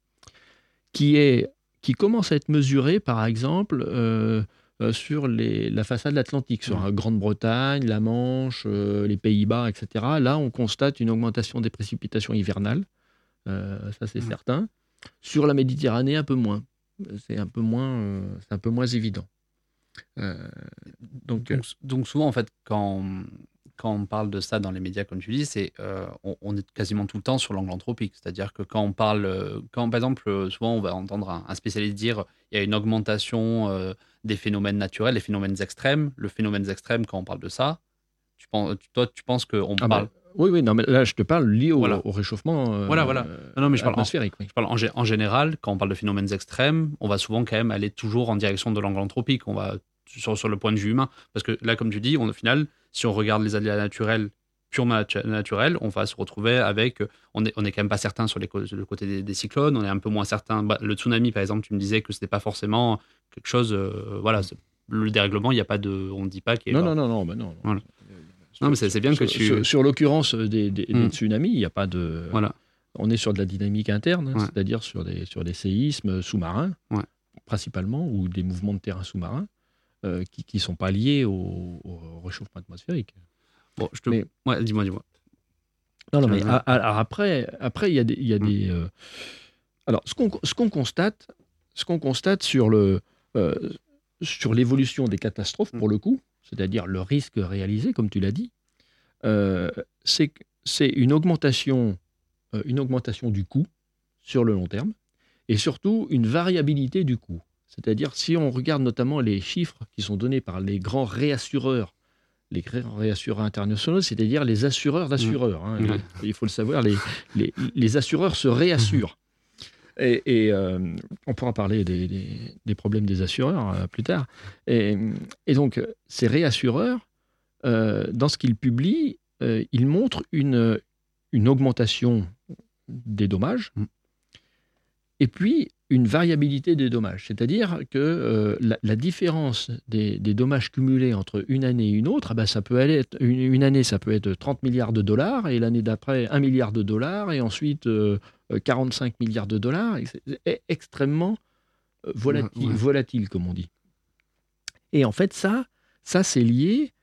qui est qui commence à être mesurée, par exemple, euh, euh, sur les- la façade atlantique, sur Ouais. la Grande-Bretagne, la Manche, euh, les Pays-Bas, etc. Là, on constate une augmentation des précipitations hivernales, ça c'est Ouais. certain. Sur la Méditerranée, un peu moins. C'est un peu moins, euh, c'est un peu moins évident. Euh, donc, euh, Donc, donc souvent, en fait, quand, quand on parle de ça dans les médias, comme tu dis, c'est euh, on, on est quasiment tout le temps sur l'angle anthropique. C'est-à-dire que quand on parle, quand par exemple, souvent on va entendre un, un spécialiste dire il y a une augmentation des phénomènes naturels, des phénomènes extrêmes. Le phénomène extrême, quand on parle de ça, tu penses, toi, tu penses qu'on ah, parle. bah, oui, oui, non, mais là, je te parle lié au, Voilà. au réchauffement euh, Voilà, voilà. Non, non, mais je parle en- atmosphérique. oui. Je parle en, gé- en général, quand on parle de phénomènes extrêmes, on va souvent quand même aller toujours en direction de l'angle anthropique. On va sur, sur le point de vue humain. Parce que là, comme tu dis, on, au final, si on regarde les aléas naturels purement natu- naturel, on va se retrouver avec. euh, On est, on est quand même pas certain sur les le côté des, des cyclones, on est un peu moins certain. Bah, le tsunami, par exemple, tu me disais que c'était pas forcément quelque chose. euh, voilà, le dérèglement, il y a pas de. On ne dit pas qu'il y a. Non, non, non, non, bah non. Voilà. Non, mais c'est bien que Sur- tu. Sur, sur l'occurrence des, des- des Mm. tsunamis, il n'y a pas de. Voilà. On est sur de la dynamique interne, hein, Ouais. c'est-à-dire sur des, sur des séismes sous-marins, Ouais. principalement, ou des mouvements de terrain sous-marins, euh, qui ne sont pas liés au, au réchauffement atmosphérique. Bon, je te. Mais- Ouais, dis-moi, dis-moi. Non, non, mais a- a- après, après il y a des. Y a Mm. des euh, Alors, ce qu'on qu'on constate, ce qu'on constate sur le euh, sur l'évolution des catastrophes, pour le coup, c'est-à-dire le risque réalisé, comme tu l'as dit, euh, c'est une augmentation, euh, une augmentation du coût sur le long terme, et surtout une variabilité du coût. C'est-à-dire, si on regarde notamment les chiffres qui sont donnés par les grands réassureurs, les grands réassureurs internationaux, c'est-à-dire les assureurs d'assureurs. hein. Les- il faut le savoir, les, les, les assureurs se réassurent. Et, et, euh, on pourra parler des, des- des problèmes des assureurs euh, plus tard. Et, et donc, ces réassureurs, euh, dans ce qu'ils publient, ils montrent une, une augmentation des dommages Mm. et puis une variabilité des dommages. C'est-à-dire que la, la différence des, des dommages cumulés entre une année et une autre, ah ben, ça peut aller être, une, une année, ça peut être 30 milliards de dollars, et l'année d'après, 1 milliard de dollars, et ensuite 45 milliards de dollars. C'est c'est extrêmement euh, volatile, Ouais, ouais. volatile, comme on dit. Et en fait, ça, ça c'est lié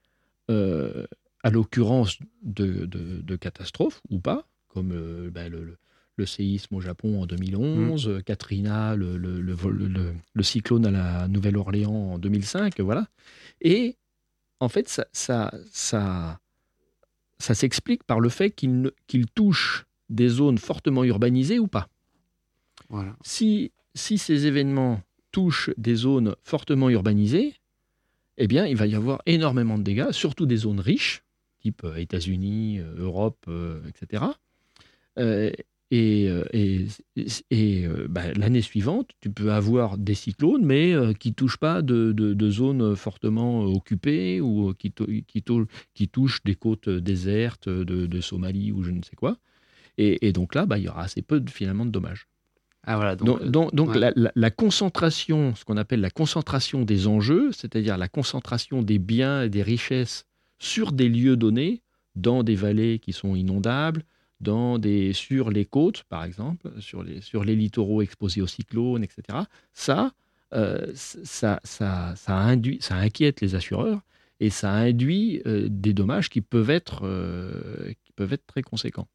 euh, à l'occurrence de, de- de catastrophes ou pas, comme euh, ben, le, le- le séisme au Japon en 2011, euh, Katrina, le, cyclone à la Nouvelle-Orléans en 2005, voilà. Et en fait, ça, ça, ça, ça s'explique par le fait qu'il touche des zones fortement urbanisées ou pas. Voilà. Si, si ces événements touchent des zones fortement urbanisées, eh bien, il va y avoir énormément de dégâts, surtout des zones riches, type euh, États-Unis, euh, Europe, euh, etc. Euh, et et, et, bah, l'année suivante, tu peux avoir des cyclones, mais qui ne touchent pas de, de- de zones fortement occupées ou qui, qui, qui touchent des côtes désertes de, de Somalie ou je ne sais quoi. Et, et donc là, bah, il y aura assez peu de, finalement de dommages. Ah, voilà. Donc, Donc, euh, donc- donc ouais. la, la- la concentration, ce qu'on appelle la concentration des enjeux, c'est-à-dire la concentration des biens et des richesses sur des lieux donnés, dans des vallées qui sont inondables, dans des, sur les côtes, par exemple, sur les, sur les littoraux exposés aux cyclones, etc. Ça, euh, ça, ça, ça, induit, ça inquiète les assureurs et ça induit euh, des dommages qui peuvent être, euh, qui peuvent être très conséquents.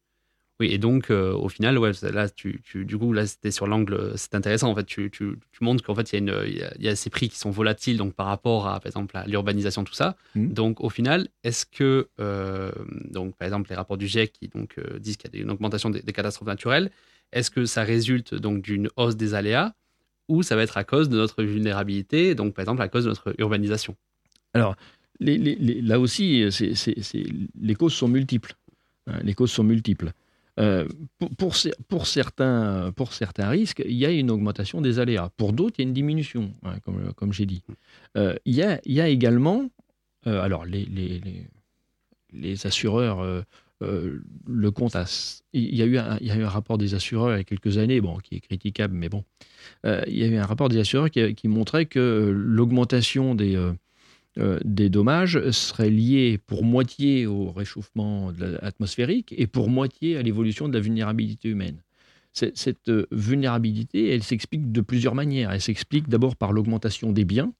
Oui, et donc euh, au final, ouais, là, tu, tu- du coup, là, c'était sur l'angle, c'est intéressant. En fait, tu, tu, tu montres qu'en fait, il y, a une- y a- y a ces prix qui sont volatiles, donc par rapport à, par exemple, à l'urbanisation, tout ça. Mhm. Donc, au final, est-ce que, euh, donc, par exemple, les rapports du GIEC qui donc euh, disent qu'il y a une augmentation des, des catastrophes naturelles, est-ce que ça résulte donc d'une hausse des aléas ou ça va être à cause de notre vulnérabilité, donc par exemple à cause de notre urbanisation? Les- les- les- là aussi, c'est- c'est- c'est- les causes sont multiples. hein, les causes sont multiples. Euh, pour, pour, cer- pour certains, risques, il y a une augmentation des aléas. Pour d'autres, il y a une diminution, hein, comme, j'ai dit. Euh, il, y a, également, euh, alors les, assureurs le s- Il y, a eu un, rapport des assureurs il y a quelques années, bon, qui est critiquable, mais bon. Il y a eu un rapport des assureurs qui montrait que l'augmentation des... euh, des dommages seraient liés pour moitié au réchauffement atmosphérique et pour moitié à l'évolution de la vulnérabilité humaine. Cette euh, vulnérabilité, elle s'explique de plusieurs manières. Elle s'explique d'abord par l'augmentation des biens.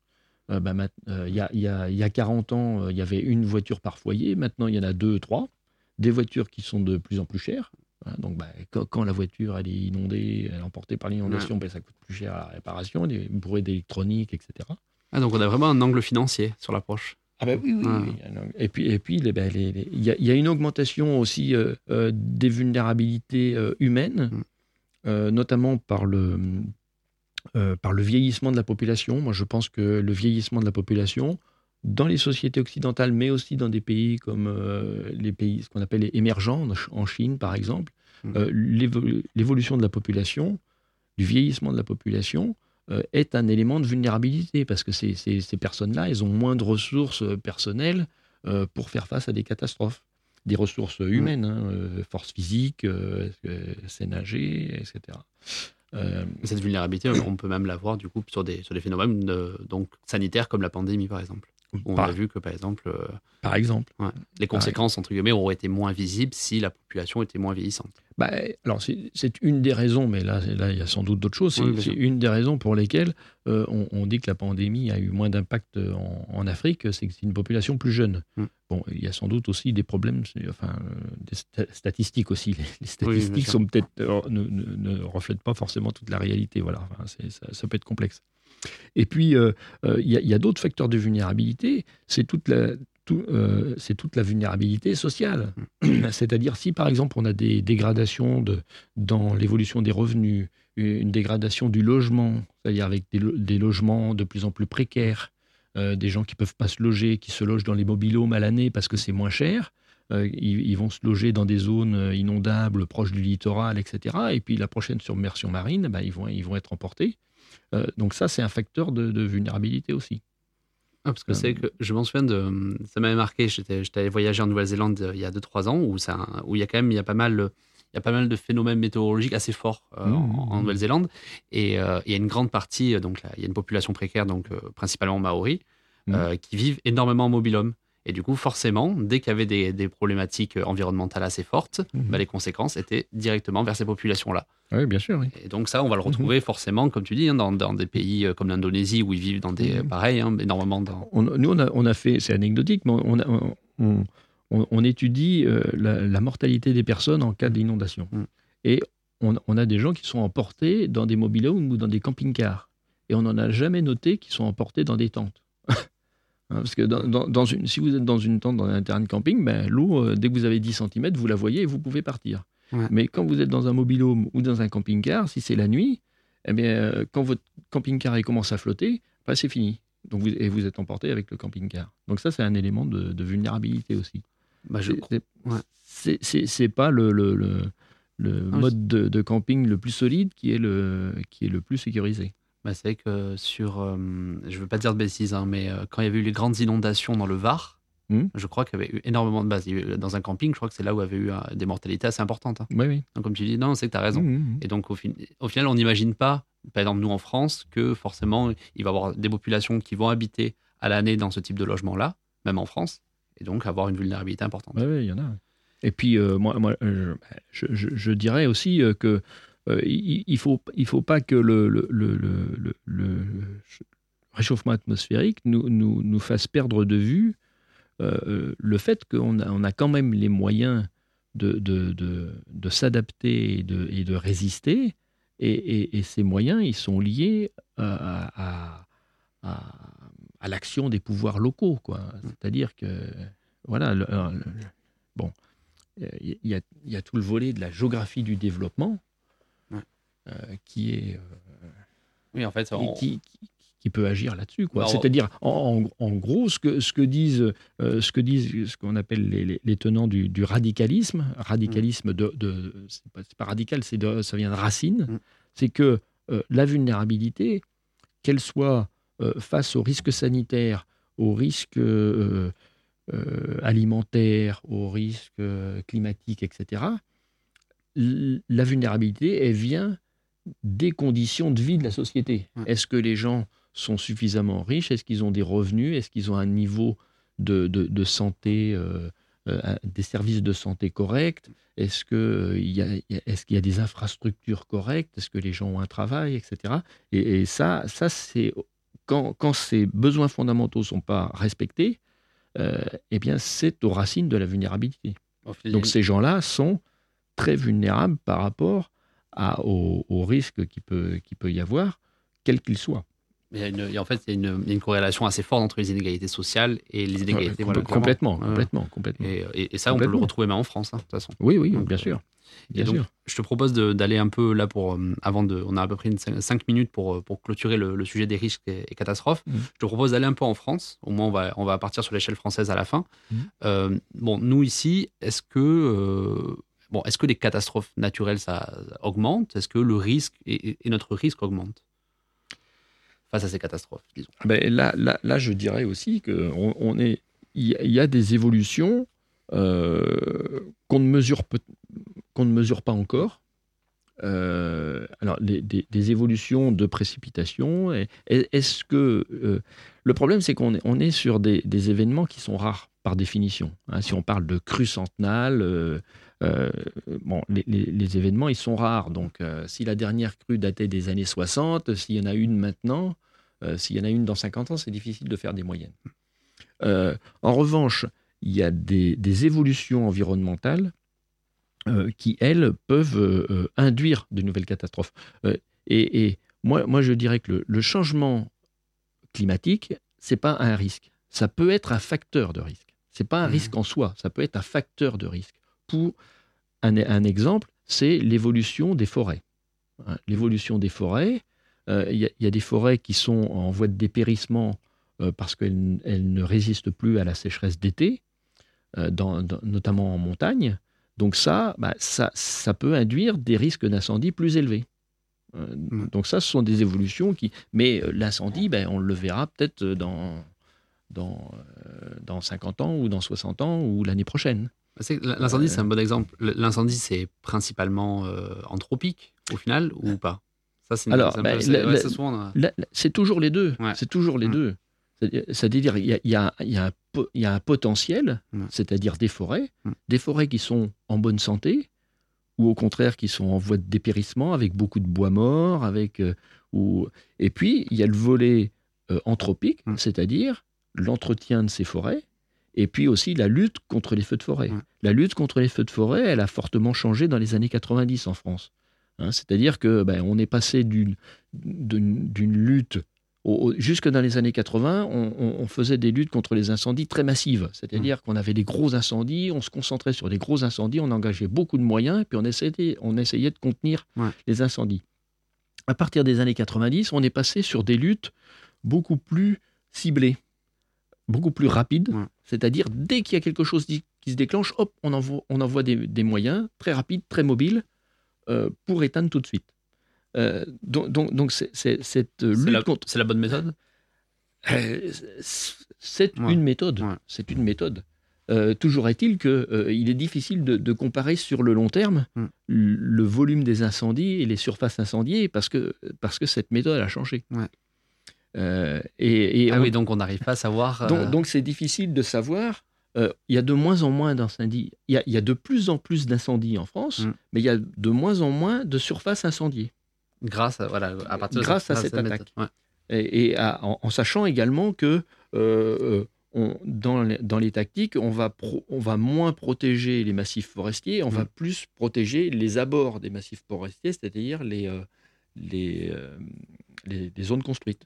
Euh, bah, euh, Il y, a, il y a- il y a 40 ans, il y avait une voiture par foyer. Maintenant, il y en a deux, trois. Des voitures qui sont de plus en plus chères. Hein, donc, bah, quand, quand la voiture elle est inondée, elle est emportée par l'inondation, bah, ça coûte plus cher à la réparation, des bourrées d'électronique, etc. Ah, donc on a vraiment un angle financier sur l'approche. Ah ben oui, oui, Ah. oui. Et puis, et puis ben, les- il y, a- il y a une augmentation aussi euh, euh, des vulnérabilités euh, humaines, Mm. notamment par le, par le vieillissement de la population. Moi, je pense que le vieillissement de la population, dans les sociétés occidentales, mais aussi dans des pays comme les pays, ce qu'on appelle émergents, en Ch- en Chine par exemple, Mm. l'évo- l'évolution de la population, du vieillissement de la population, est un élément de vulnérabilité parce que ces, ces- ces personnes-là, elles ont moins de ressources euh, personnelles euh, pour faire face à des catastrophes. des ressources humaines, hein, euh, force physique, euh, c'est nager, etc. Euh, Cette vulnérabilité, on peut même la voir du coup sur des, sur des phénomènes de- donc, sanitaires comme la pandémie par exemple. On par, a vu que par exemple, euh, par exemple. ouais, les conséquences entre guillemets auraient été moins visibles si la population était moins vieillissante. Bah, alors, c'est une des raisons, mais là, là, il y a sans doute d'autres choses. C'est Oui, une des raisons pour lesquelles euh, on, on dit que la pandémie a eu moins d'impact en, en Afrique, c'est que c'est une population plus jeune. Mm. Bon, il y a sans doute aussi des problèmes, enfin, euh, des sta- statistiques aussi. Les, statistiques sont peut-être euh, ne, ne- ne reflètent pas forcément toute la réalité. Voilà, Enfin, c'est- ça, ça peut être complexe. Et puis, euh, euh, il y a, il d'autres facteurs de vulnérabilité. C'est toute la tout, euh, c'est toute la vulnérabilité sociale. C'est-à-dire si par exemple on a des dégradations de, dans l'évolution des revenus, une dégradation du logement, c'est-à-dire avec des, lo- des logements de plus en plus précaires, euh, des gens qui peuvent pas se loger, qui se logent dans les mobilhomes à l'année parce que c'est moins cher. euh, ils, ils vont se loger dans des zones euh, inondables, proches du littoral, etc. Et puis la prochaine submersion marine, ben, ils, vont, ils vont être emportés. Euh, donc ça, c'est un facteur de, de vulnérabilité aussi. Ah, parce que Euh, c'est que je m'en souviens de. Ça m'avait marqué. J'étais allé voyager en Nouvelle-Zélande euh, il y a 2-3 ans où, ça, où il y a quand même il y a pas mal, il y a pas mal de phénomènes météorologiques assez forts euh, Mmh, en, en. Nouvelle-Zélande. Et euh, il y a une grande partie, donc là, il y a une population précaire, donc euh, principalement maori, Mmh. qui vivent énormément en mobilhome. Et du coup, forcément, dès qu'il y avait des, des problématiques environnementales assez fortes, Mhm. bah, les conséquences étaient directement vers ces populations-là. Oui, bien sûr. Oui. Et donc ça, on va le retrouver forcément, comme tu dis, hein, dans, dans des pays euh, comme l'Indonésie où ils vivent dans des, Mhm. pareil, hein, énormément dans. On- nous, on a, on a fait, c'est anecdotique, mais on, a- on, on- on- on étudie euh, la, la mortalité des personnes en cas d'inondation. Mm. Et on, a des gens qui sont emportés dans des mobilhomes ou dans des camping-cars. Et on n'en a jamais noté qu'ils sont emportés dans des tentes. Hein, Parce que dans, dans- dans une, si vous êtes dans une tente, dans un terrain de camping, ben, l'eau, euh, dès que vous avez 10 cm, vous la voyez et vous pouvez partir. Ouais. Mais quand vous êtes dans un mobilhome ou dans un camping-car, si c'est la nuit, eh bien, euh, quand votre camping-car commence à flotter, ben, c'est fini. Donc vous, et vous êtes emporté avec le camping-car. Donc ça, c'est un élément de, de vulnérabilité aussi. Bah, je C'est- ouais. pas le, le, le- le mode de, de camping le plus solide qui est le, qui est le plus sécurisé. Bah, c'est vrai que sur, euh, je veux pas dire de bêtises, hein, mais euh, quand il y avait eu les grandes inondations dans le Var, Hmm. je crois qu'il y avait eu énormément de bases. Dans un camping, je crois que c'est là où il y avait eu euh, des mortalités assez importantes. hein. Oui, oui. Donc, comme tu dis, non, c'est que tu as raison. Mmh, mmh. Et donc, au, fin- au final, on n'imagine pas, par exemple, nous en France, que forcément, il va y avoir des populations qui vont habiter à l'année dans ce type de logement-là, même en France, et donc avoir une vulnérabilité importante. Ouais, il y en a. Et puis, euh, moi, moi je, je- je dirais aussi que euh, il il faut, il faut pas que le, le, le, le- le- le réchauffement atmosphérique nous, nous, nous fasse perdre de vue euh, le fait qu'on a, on a quand même les moyens de, de, de, de s'adapter et de, et de résister. Et, et- et ces moyens, ils sont liés à, à- à- à l'action des pouvoirs locaux. quoi. C'est-à-dire que, voilà, le- le- le- bon, euh, il y, a, il y a tout le volet de la géographie du développement euh, qui est euh, Oui, en fait, qui- on- qui, qui- qui peut agir là-dessus. quoi. Bah, C'est-à-dire, en, gros, ce que, ce que disent, euh, ce que disent, ce qu'on appelle les, les- les tenants du, du radicalisme, radicalisme de, de c'est pas, c'est pas radical, c'est de, ça vient de racine, Mm. c'est que euh, la vulnérabilité, qu'elle soit euh, face aux risques sanitaires, aux risques euh, euh, alimentaires, aux risques euh, climatiques, etc., l- la vulnérabilité, elle vient des conditions de vie de la société. Ouais. Est-ce que les gens sont suffisamment riches? Est-ce qu'ils ont des revenus? Est-ce qu'ils ont un niveau de, de- de santé, euh, euh, des services de santé corrects? Est-ce y a- est-ce qu'il y a des infrastructures correctes? Est-ce que les gens ont un travail, etc. Et, et ça, ça c'est quand, quand ces besoins fondamentaux sont pas respectés, euh, eh bien, c'est aux racines de la vulnérabilité. Donc ces gens-là sont très vulnérables par rapport à, au, au risque qu'il peut, qu'il peut y avoir, quel qu'il soit. il y a une- en fait, il y, a une, il y a une corrélation assez forte entre les inégalités sociales et les inégalités. Ouais, voilà, complètement, complètement, complètement. Et, et- et ça, on peut le retrouver même en France, hein, de toute façon. Oui, oui, Donc, bien euh, sûr. Et Bien donc, sûr. je te propose d'aller un peu là pour, euh, avant de, on a à peu près 5 minutes pour, euh, pour clôturer le, le sujet des risques et, et catastrophes. Mhm. Je te propose d'aller un peu en France. Au moins, on va, on va partir sur l'échelle française à la fin. Mhm. Euh, bon, nous ici, est-ce que, euh, bon, est-ce que les catastrophes naturelles ça augmente? Est-ce que le risque et, notre risque augmente face à ces catastrophes, disons Ben là, là, là, je dirais aussi qu'on on est, il y, a- des évolutions euh, qu'on ne, mesure qu'on ne mesure pas encore. Euh, alors, des, évolutions de précipitation. Est-ce que euh, le problème, c'est qu'on est, on est sur des, événements qui sont rares par définition. hein. si on parle de crue centenale, euh, bon, les, les- les événements, ils sont rares. Donc, euh, si la dernière crue datait des années 60, s'il y en a une maintenant, euh, s'il y en a une dans 50 ans, c'est difficile de faire des moyennes. En revanche, il y a des, des évolutions environnementales qui, elles, peuvent induire de nouvelles catastrophes. Et et moi, moi, je dirais que le, le changement climatique, c'est pas un risque. Ça peut être un facteur de risque. C'est pas un Mhm. risque en soi. Ça peut être un facteur de risque. Pour un, un exemple, c'est l'évolution des forêts. Hein, L'évolution des forêts. euh, Il y, a- il y a des forêts qui sont en voie de dépérissement euh, parce qu'elles elles ne résistent plus à la sécheresse d'été, euh, dans- dans- notamment en montagne. Donc ça, bah, ça, ça peut induire des risques d'incendie plus élevés. Mm. Donc ça, ce sont des évolutions qui... Mais l'incendie, ben, on le verra peut-être dans, dans, dans 50 ans ou dans 60 ans ou l'année prochaine. Que L'incendie, Euh, c'est un bon exemple. Le- L'incendie, c'est principalement euh, anthropique, au final, ou pas? Ça, c'est Alors, bah, euh, toujours les deux. Ouais. C'est toujours les Mm. deux. C'est- C'est-à-dire, il y a, il y a- il y a un po- il y a un potentiel, c'est-à-dire des forêts, Mm. des forêts qui sont en bonne santé, ou au contraire qui sont en voie de dépérissement, avec beaucoup de bois morts, avec euh, ou... et puis il y a le volet euh, anthropique, Mm. c'est-à-dire l'entretien de ces forêts, et puis aussi la lutte contre les feux de forêt. La lutte contre les feux de forêt, elle a fortement changé dans les années 90 en France. Hein, c'est-à-dire que ben, on est passé d'une lutte au- au- jusque dans les années 80, on, on- on faisait des luttes contre les incendies très massives. C'est-à-dire Mmh. qu'on avait des gros incendies, on se concentrait sur des gros incendies, on engageait beaucoup de moyens, et puis on essayait, on essayait de contenir Ouais. les incendies. À partir des années 90, on est passé sur des luttes beaucoup plus ciblées, beaucoup plus rapides. Ouais. C'est-à-dire, dès qu'il y a quelque chose qui se déclenche, hop, on envoie, on envoie des, des moyens très rapides, très mobiles, euh, pour éteindre tout de suite. Euh, donc, donc, donc c'est- c'est- cette c'est lutte la, contre c'est la bonne méthode? Euh, c'est Ouais. une méthode. Ouais. C'est une méthode. Euh, toujours est-il que euh, il est difficile de, de comparer sur le long terme Mm. le, le volume des incendies et les surfaces incendiées parce que parce que cette méthode a changé. Euh, et, et Ah on- oui, donc on n'arrive pas à savoir. euh, donc donc c'est difficile de savoir. Euh, Il y a de moins en moins d'incendies. Il y a, il y a de plus en plus d'incendies en France, Mm. mais il y a de moins en moins de surfaces incendiées. grâce à, voilà, à partir de Grâce à cette attaque. Ouais. et, et à- en, en sachant également que euh, euh, on- dans, les, dans les tactiques, on va, pro- on va moins protéger les massifs forestiers, on va Mm. plus protéger les abords des massifs forestiers, c'est-à-dire les, euh, les, euh, les, les zones construites.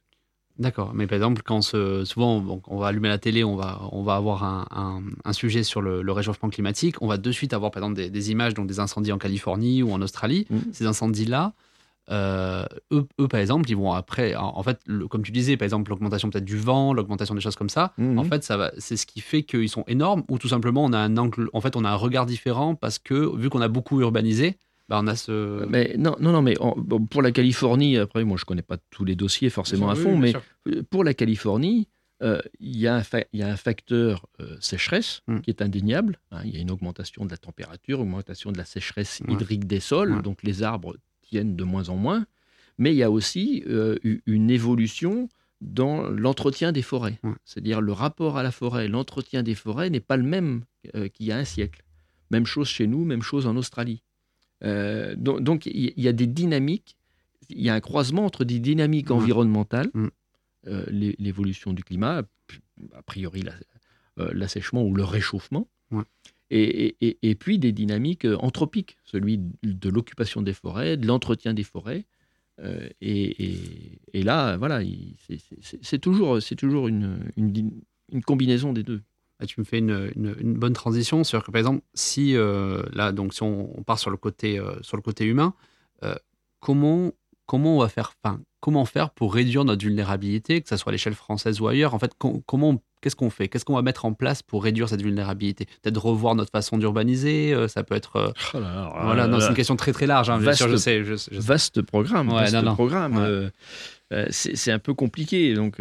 D'accord, mais par exemple, quand se, souvent on, on va allumer la télé, on va, on va avoir un, un- un sujet sur le, le réchauffement climatique, on va de suite avoir par exemple des, des images donc des incendies en Californie ou en Australie. Mm. Ces incendies-là, euh, eux, eux, par exemple, ils vont après, en, en fait, le- comme tu disais, par exemple, l'augmentation peut-être du vent, l'augmentation des choses comme ça. Mhm. En fait, ça va, c'est ce qui fait qu'ils sont énormes, ou tout simplement on a un angle, en fait, on a un regard différent parce que vu qu'on a beaucoup urbanisé, bah, on a ce. Mais non, non, non, mais en- bon, pour la Californie, après, moi je connais pas tous les dossiers forcément à fond, mais. Euh, Pour la Californie, euh, il y, a un fa- il y a un facteur euh, sécheresse Mm. qui est indéniable. hein. il y a une augmentation de la température, augmentation de la sécheresse Ouais. hydrique des sols, Ouais. donc les arbres tiennent de moins en moins. Mais il y a aussi euh, une évolution dans l'entretien des forêts. Ouais. C'est-à-dire le rapport à la forêt, l'entretien des forêts n'est pas le même euh, qu'il y a un siècle. Même chose chez nous, même chose en Australie. Euh, donc il y, a des dynamiques, il y a un croisement entre des dynamiques environnementales Mm. euh, l'é- l'évolution du climat, a priori la- euh, l'assèchement ou le réchauffement, et, et- et- puis des dynamiques anthropiques, celui de l'occupation des forêts, de l'entretien des forêts. et, et- là, voilà, il- c'est- toujours, toujours une, une combinaison des deux. Là, tu me fais une, une- une bonne transition sur que par exemple si euh, là donc si on, on part sur le côté euh, sur le côté humain euh, comment comment on va faire enfin comment faire pour réduire notre vulnérabilité que ce soit à l'échelle française ou ailleurs? En fait com- comment qu'est-ce qu'on fait? Qu'est-ce qu'on va mettre en place pour réduire cette vulnérabilité? Peut-être revoir notre façon d'urbaniser ça peut être euh, voilà c'est une question très très large hein, bien Vaste- sûr je sais je, sais- je sais. Vaste programme, Ouais, vaste non, non. programme. Ouais. c'est un peu compliqué. Donc,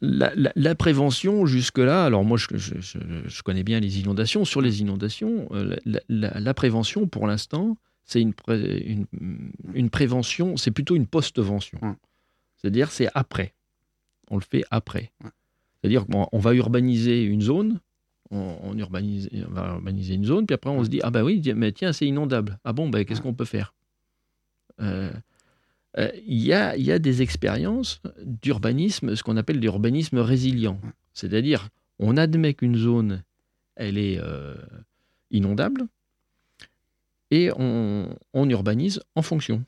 la, la- la prévention, jusque-là, alors moi je, je- je- je connais bien les inondations. Sur les inondations, euh, la, prévention, pour l'instant, c'est une, pré- une, une prévention, c'est plutôt une post-vention. Hum. C'est-à-dire, c'est après. On le fait après. Ouais. C'est-à-dire qu'on on va urbaniser une zone, on, on urbanise, on va urbaniser une zone, puis après on se dit, ah bah oui, mais tiens, c'est inondable. Ah bon, bah, qu'est-ce Ouais. qu'on peut faire? Euh, euh, Il y, a, y a des expériences d'urbanisme, ce qu'on appelle l'urbanisme résilient. C'est-à-dire, on admet qu'une zone, elle est euh, inondable, et on, on urbanise en fonction.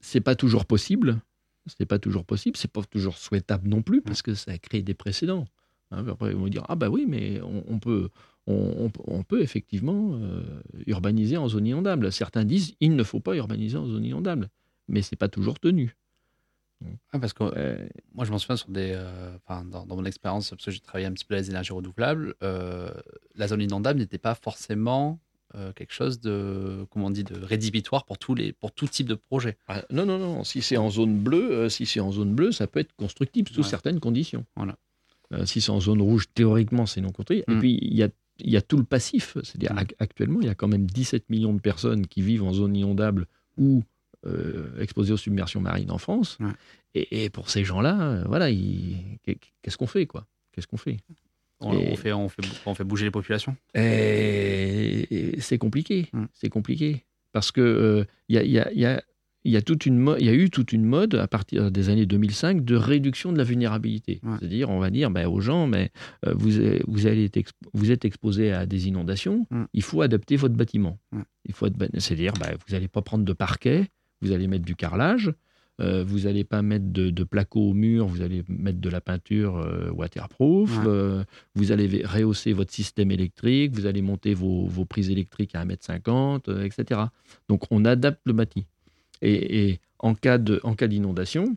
C'est pas toujours possible, c'est pas toujours possible, c'est pas toujours souhaitable non plus, parce que ça crée des précédents. Hein, après, ils vont dire, ah bah oui, mais on, on peut, on peut effectivement euh, urbaniser en zone inondable. Certains disent, il ne faut pas urbaniser en zone inondable, mais c'est pas toujours tenu. Ouais, parce que Euh, moi, je m'en souviens sur des, euh, enfin, dans, dans mon expérience, parce que j'ai travaillé un petit peu les énergies renouvelables, euh, la zone inondable n'était pas forcément euh, quelque chose de, comment on dit, de rédhibitoire pour tous les, pour tout type de projet. Ah, non, non, non. Si c'est en zone bleue, euh, si c'est en zone bleue, ça peut être constructible sous Ouais. certaines conditions. Voilà. Euh, si c'est en zone rouge, théoriquement, c'est non construit. Et Mm. puis il y a, il y a tout le passif. C'est-à-dire Mm. ac- actuellement, il y a quand même 17 millions de personnes qui vivent en zone inondable ou euh, exposées aux submersions marines en France. Ouais. Et, et pour ces gens-là, euh, voilà, ils- qu'est-ce qu'on fait, quoi? Qu'est-ce qu'on fait? On, Et- on fait, on, fait, on fait bouger les populations? Et, et c'est compliqué. Mm. C'est compliqué. Parce que euh, il y, a, il y a- y a- y a toute une mo- il y a eu toute une mode à partir des années 2005 de réduction de la vulnérabilité. Ouais. C'est-à-dire, on va dire ben, aux gens, mais, euh, vous, euh, vous, allez être vous êtes exposé à des inondations, Mm. il faut adapter votre bâtiment. Il faut C'est-à-dire, ben, vous n'allez pas prendre de parquet, vous allez mettre du carrelage, euh, vous n'allez pas mettre de, de placo au mur, vous allez mettre de la peinture euh, waterproof, Ouais. euh, vous allez rehausser votre système électrique, vous allez monter vos, vos prises électriques à 1m50, euh, etc. Donc on adapte le bâti. Et, et en cas d'inondation,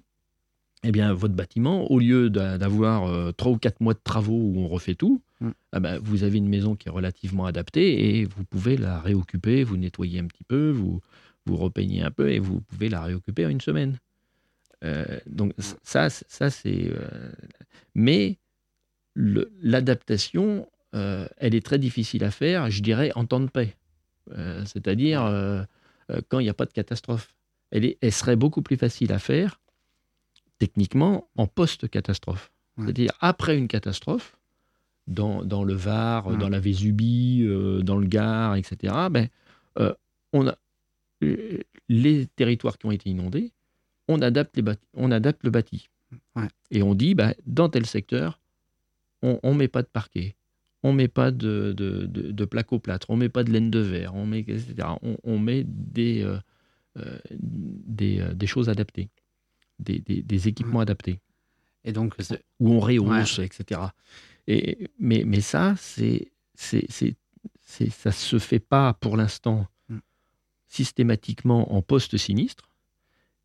eh bien, votre bâtiment, au lieu d'a- d'avoir trois ou quatre mois de travaux où on refait tout, Mm. ah ben, vous avez une maison qui est relativement adaptée et vous pouvez la réoccuper, vous nettoyez un petit peu, vous, vous repeignez un peu et vous pouvez la réoccuper en une semaine. Euh, donc c- ça, ça c'est. euh, mais l'adaptation, euh, elle est très difficile à faire, je dirais, en temps de paix. C'est-à-dire quand il n'y a pas de catastrophe. Elle, est- elle serait beaucoup plus facile à faire, techniquement, en post-catastrophe. Ouais. C'est-à-dire après une catastrophe, dans, dans le Var, Ouais. dans la Vésubie, dans le Gard, etc., ben, on a, les territoires qui ont été inondés, on adapte, les bâti- on adapte le bâti. Ouais. Et on dit, ben, dans tel secteur, on ne met pas de parquet, on met pas de, de, de, de placo-plâtre, on met pas de laine de verre, on met, etc. On, on met des, euh, euh, des, euh, des choses adaptées, des, des, des équipements adaptés Et donc, où on rehausse, etc. Et, mais, mais ça, c'est, c'est, ça se fait pas pour l'instant. Systématiquement en post-sinistre,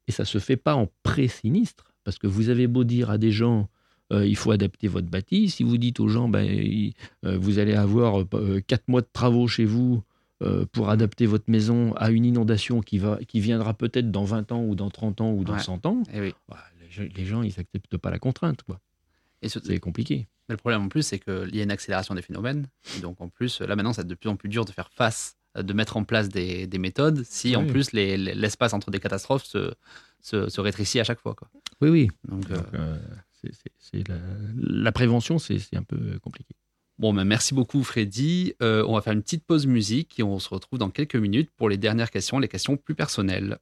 et ça se fait pas en pré-sinistre, parce que vous avez beau dire à des gens, euh, il faut adapter votre bâti, si vous dites aux gens, ben, il- euh, vous allez avoir euh, quatre mois de travaux chez vous euh, pour adapter votre maison à une inondation qui, va, qui viendra peut-être dans 20 ans ou dans 30 ans ou dans Ouais. 100 ans, eh oui. bah, les gens, les gens, ils n'acceptent pas la contrainte. Quoi. Et ce- C'est compliqué. Mais le problème en plus, c'est qu'il y a une accélération des phénomènes. Et donc en plus, là maintenant, c'est de plus en plus dur de faire face, euh, de mettre en place des, des méthodes si en plus les- les- l'espace entre des catastrophes se, se, se rétrécit à chaque fois. Quoi. Oui, oui. Donc, euh, euh, la, la prévention, c'est c'est un peu compliqué. bon, ben, merci beaucoup Freddy. Euh, on va faire une petite pause musique et on se retrouve dans quelques minutes pour les dernières questions, les questions plus personnelles.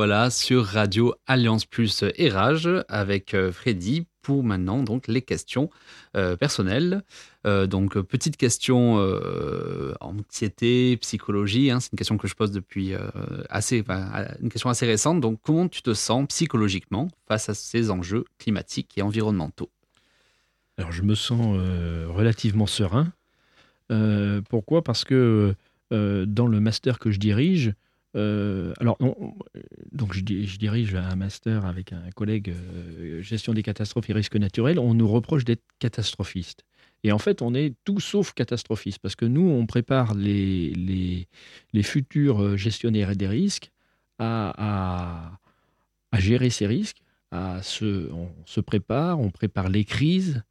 Revoilà sur Radio Alliance Plus et Rage avec euh, Freddy pour maintenant donc les questions euh, personnelles. Euh, donc petite question euh, anxiété, psychologie. hein, c'est une question que je pose depuis assez, une question assez récente. Donc comment tu te sens psychologiquement face à ces enjeux climatiques et environnementaux? Alors, je me sens relativement serein. Pourquoi? Parce que dans le master que je dirige, euh, alors, on- on- donc je, di- je dirige un master avec un collègue euh, gestion des catastrophes et risques naturels. On nous reproche d'être catastrophiste. Et en fait, on est tout sauf catastrophiste parce que nous, on prépare les, futurs euh, gestionnaires des risques à, gérer ces risques. On se prépare, on prépare les crises,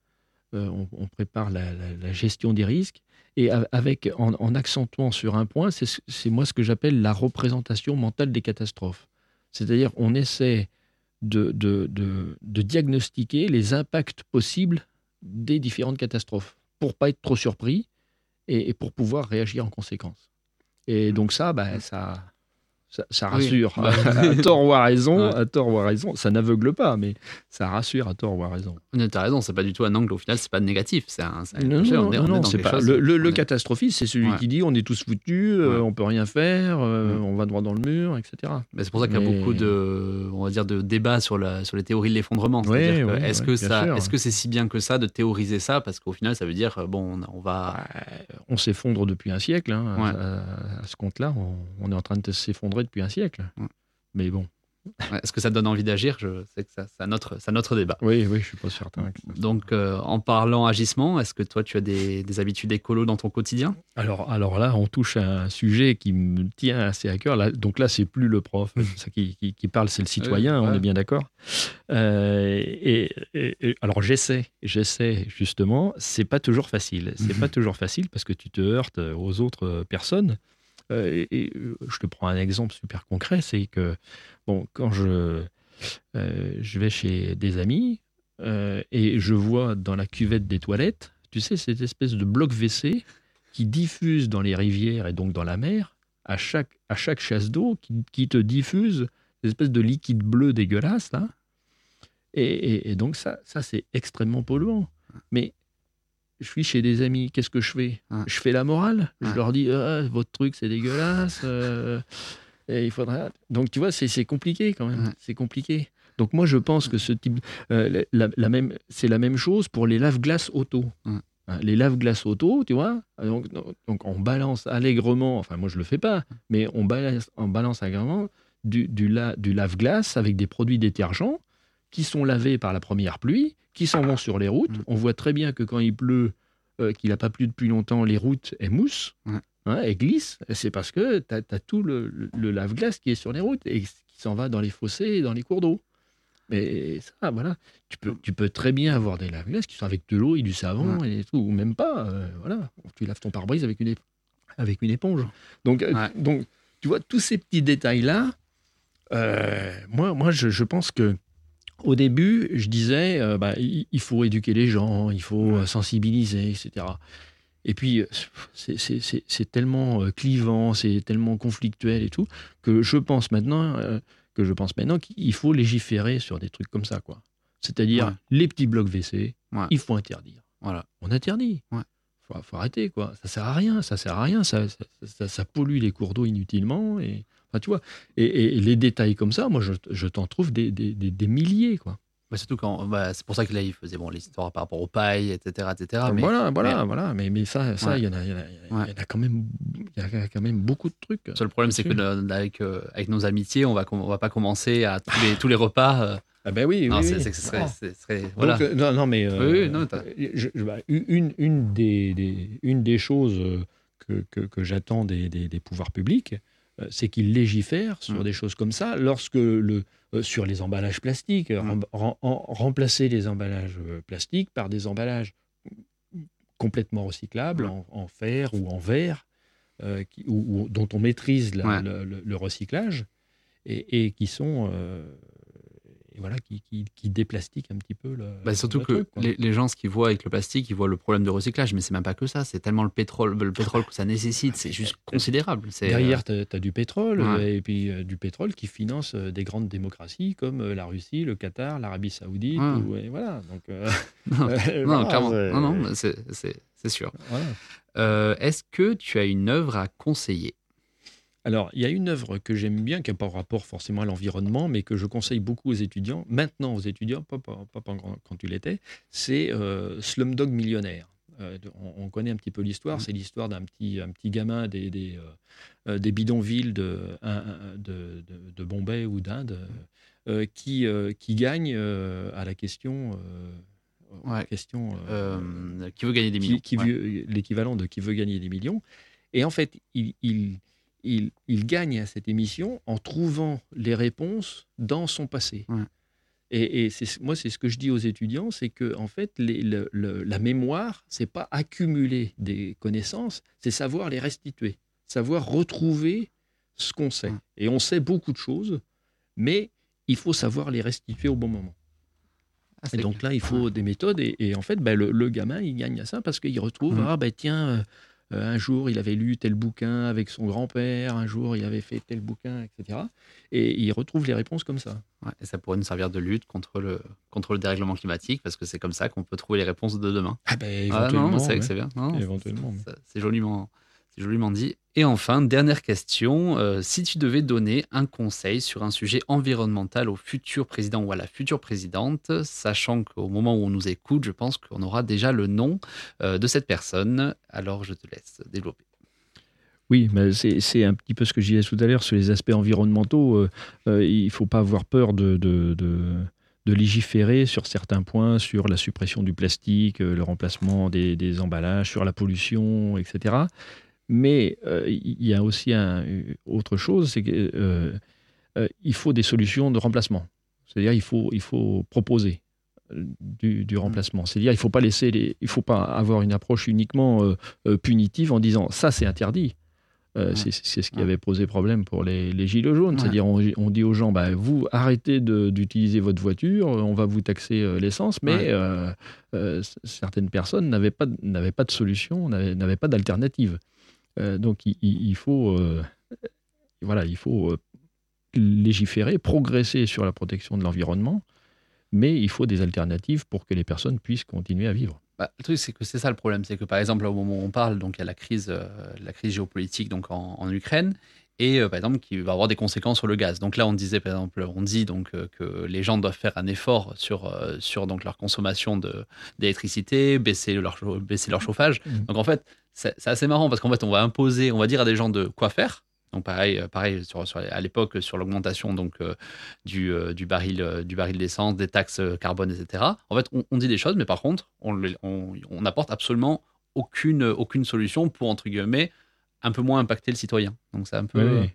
on, prépare la gestion des risques. Et avec, en, en accentuant sur un point, c'est ce- c'est moi ce que j'appelle la représentation mentale des catastrophes. C'est-à-dire on essaie de, de, de- de diagnostiquer les impacts possibles des différentes catastrophes pour pas être trop surpris et, et pour pouvoir réagir en conséquence. Et donc ça, bah, ça, ça, rassure. Bah, à tort ou à raison, Ouais. à tort ou à raison, ça n'aveugle pas, mais ça rassure à tort ou à raison. Tu as raison, c'est pas du tout un angle au final, c'est pas négatif. C'est un, c'est un- Non, on est- non, on est non, dans quelque pas chose- le, le- le on est- catastrophiste, c'est celui Ouais. qui dit on est tous foutus, euh, Ouais. on peut rien faire, euh, on va droit dans le mur, etc. C'est pour ça qu'il y a Mais- beaucoup de, on va dire, de débats sur, la, sur les théories de l'effondrement. Est-ce que bien ça, sûr. est-ce que c'est si bien que ça de théoriser ça? Parce qu'au final, ça veut dire euh, bon, on, on va. On s'effondre depuis un siècle, hein, à, à ce compte-là, on, on est en train de s'effondrer depuis un siècle. Ouais. Mais bon, Est-ce que ça donne envie d'agir? Je sais que ça, c'est un autre, c'est un autre débat. oui, oui, je suis pas certain. ça- Donc, euh, en parlant agissement, est-ce que toi, tu as des, des habitudes écolo dans ton quotidien? Alors, alors là, on touche à un sujet qui me tient assez à cœur. Là, donc là, c'est plus le prof ça qui, qui- qui parle, c'est le citoyen, Ouais, on est bien d'accord. Euh, et, et- et- alors j'essaie, j'essaie justement. C'est pas toujours facile. C'est Mhm. pas toujours facile parce que tu te heurtes aux autres euh, personnes. Euh, et, euh, je te prends un exemple super concret, c'est que bon, quand je euh, je vais chez des amis et je vois dans la cuvette des toilettes, tu sais, cette espèce de bloc WC qui diffuse dans les rivières et donc dans la mer, à chaque, à chaque chasse d'eau, qui, qui te diffuse une espèce de liquide bleu dégueulasse, là. Et, et- et donc, ça, ça c'est extrêmement polluant. Mais je suis chez des amis, qu'est-ce que je fais? Je fais la morale. Je leur dis, Ah, votre truc, c'est dégueulasse. euh, et il faudra. Donc, tu vois, c'est compliqué quand même. C'est compliqué. Donc, moi, je pense que ce type. euh, la, la même, c'est la même chose pour les lave-glaces auto. Hein, Les lave-glaces auto, tu vois, donc, donc on balance allègrement, enfin moi je le fais pas, mais on balance, on balance allègrement du, du, la- du lave-glace avec des produits détergents qui sont lavés par la première pluie, qui s'en vont sur les routes. Mm. On voit très bien que quand il pleut, euh, qu'il n'a pas plu depuis longtemps, les routes, elles moussent, Ouais. hein, elles glissent. Et C'est parce que tu as, tout le, lave-glace qui est sur les routes et qui s'en va dans les fossés et dans les cours d'eau. Mais ça, voilà, tu peux, tu peux très bien avoir des lave-glaces qui sont avec de l'eau et du savon et tout, ou même pas. euh, voilà, tu laves ton pare-brise avec une, avec une éponge. Donc, euh, Ouais. donc, tu vois, tous ces petits détails-là, euh, moi, moi je, je pense que au début, je disais, euh, bah, il, faut éduquer les gens, il faut Ouais. euh, sensibiliser, etc. Et puis, euh, c'est- tellement clivant, c'est tellement conflictuel et tout, que je pense maintenant, euh, que je pense maintenant qu'il faut légiférer sur des trucs comme ça, quoi. C'est-à-dire Ouais. les petits blocs WC, Ouais. il faut interdire. Voilà. On interdit. Ouais. Faut, faut arrêter, quoi. Ça sert à rien, ça sert à rien, ça, ça, ça- ça pollue les cours d'eau inutilement. Et, enfin, tu vois, et, et- et les détails comme ça, moi, je, je t'en trouve des, des- des- des milliers, quoi. Bah, surtout quand, bah, c'est pour ça que là, il faisait bon l'histoire par rapport aux pailles, etc., etc. Mais voilà, voilà, mais- voilà. Mais, mais ça, ça, Ouais. il y en a, il y en a- y en a- Ouais. y en a quand même, il y a quand même beaucoup de trucs. le seul problème, c'est que le- avec, euh, avec nos amitiés, on va, on va pas commencer à tous les, tous les repas. euh, Ah ben oui, non, oui, oui. ce serait, ce serait- voilà. Donc, euh, non, non, mais euh, Oui, non, t'as- je- bah, une, une, des, des- une des choses euh, que, que, que j'attends des, des- des pouvoirs publics, euh, c'est qu'ils légifèrent sur Mm. des choses comme ça. Lorsque le, euh, sur les emballages plastiques, euh, Mm. rem- rem- en- remplacer les emballages euh, plastiques par des emballages complètement recyclables Mm. en, en fer ou en verre, euh, qui- ou, ou dont on maîtrise la- Ouais. le, le- le recyclage et, et qui sont euh, voilà, qui, qui, qui déplastique un petit peu le. Bah, surtout le que truc, les, les gens, ce qu'ils voient avec le plastique, ils voient le problème de recyclage, mais c'est même pas que ça. C'est tellement le pétrole, le pétrole que ça nécessite, c'est juste considérable. C'est, euh, Derrière, tu as, du pétrole, Ouais. euh, et puis euh, du pétrole qui finance des grandes démocraties comme la Russie, le Qatar, l'Arabie Saoudite. Ouais. ou- et voilà. Donc, euh, non, non, clairement. c'est- Non, c'est, sûr. voilà. Euh, est-ce que tu as une œuvre à conseiller? Alors, il y a une œuvre que j'aime bien, qui n'a pas rapport forcément à l'environnement, mais que je conseille beaucoup aux étudiants, maintenant aux étudiants, pas, pas- pas quand tu l'étais, c'est euh, Slumdog Millionnaire. Euh, on, on connaît un petit peu l'histoire, Mhm. c'est l'histoire d'un petit, un petit gamin des, des, euh, des bidonvilles de, un- de, de- de Bombay ou d'Inde qui, qui gagne à la question... Ouais. question Qui veut gagner des millions qui Ouais. veut- l'équivalent de qui veut gagner des millions. Et en fait, il, il, il, il gagne à cette émission en trouvant les réponses dans son passé. Ouais. Et, moi, c'est ce que je dis aux étudiants, c'est que en fait, les- le- le- la mémoire, c'est pas accumuler des connaissances, c'est savoir les restituer, savoir retrouver ce qu'on sait. Ouais. Et on sait beaucoup de choses, mais il faut savoir les restituer au bon moment. Ah, Et donc là, il faut des méthodes. Et, et en fait, bah, le, le gamin, il gagne à ça parce qu'il retrouve, ah ben tiens, euh, un jour, il avait lu tel bouquin avec son grand-père, un jour, il avait fait tel bouquin, etc. Et il retrouve les réponses comme ça. Ouais, et ça pourrait nous servir de lutte contre le, contre le dérèglement climatique, parce que c'est comme ça qu'on peut trouver les réponses de demain. Ah ben Ah, éventuellement. non, c'est ouais. c'est bien. C'est joliment, joliment dit. Et enfin, dernière question. euh, si tu devais donner un conseil sur un sujet environnemental au futur président ou à la future présidente, sachant qu'au moment où on nous écoute, je pense qu'on aura déjà le nom euh, de cette personne, alors je te laisse développer. Oui, c'est un petit peu ce que je disais tout à l'heure sur les aspects environnementaux. euh, il ne faut pas avoir peur de, de, de- de légiférer sur certains points, sur la suppression du plastique, le remplacement des, des emballages, sur la pollution, etc. Mais euh, il y a aussi un- autre chose, c'est qu'il faut des solutions de remplacement. C'est-à-dire il faut, il faut proposer euh, du, du remplacement. C'est-à-dire il ne faut pas laisser les, il faut pas avoir une approche uniquement euh, euh, punitive en disant ça c'est interdit. Euh, Ouais. c'est, ce qui Ouais. avait posé problème pour les, les gilets jaunes. Ouais. C'est-à-dire on, on dit aux gens bah, vous arrêtez d'utiliser votre voiture, on va vous taxer euh, l'essence, mais euh, euh, certaines personnes n'avaient pas, pas de solution, n'avaient pas d'alternative. Euh, donc il, faut, euh, voilà, il faut euh, légiférer, progresser sur la protection de l'environnement, mais il faut des alternatives pour que les personnes puissent continuer à vivre. Bah, le truc, c'est que c'est ça le problème. C'est que, par exemple, au moment où on parle, donc, il y a la crise, la crise géopolitique donc, en Ukraine, et euh, par exemple, qui va avoir des conséquences sur le gaz. Donc là, on disait, par exemple, on dit donc, euh, que les gens doivent faire un effort sur, euh, sur donc, leur consommation de- d'électricité, baisser leur, baisser leur chauffage. Mhm. Donc en fait, c'est assez marrant parce qu'en fait, on va imposer, on va dire à des gens de quoi faire. Donc pareil, pareil sur, sur- à l'époque sur l'augmentation donc euh, du, euh, du baril euh, du baril d'essence, des taxes carbone, etc. En fait, on, on dit des choses, mais par contre, on les- on on n'apporte absolument aucune aucune solution pour entre guillemets un peu moins impacter le citoyen. Donc c'est un peu. Oui, oui.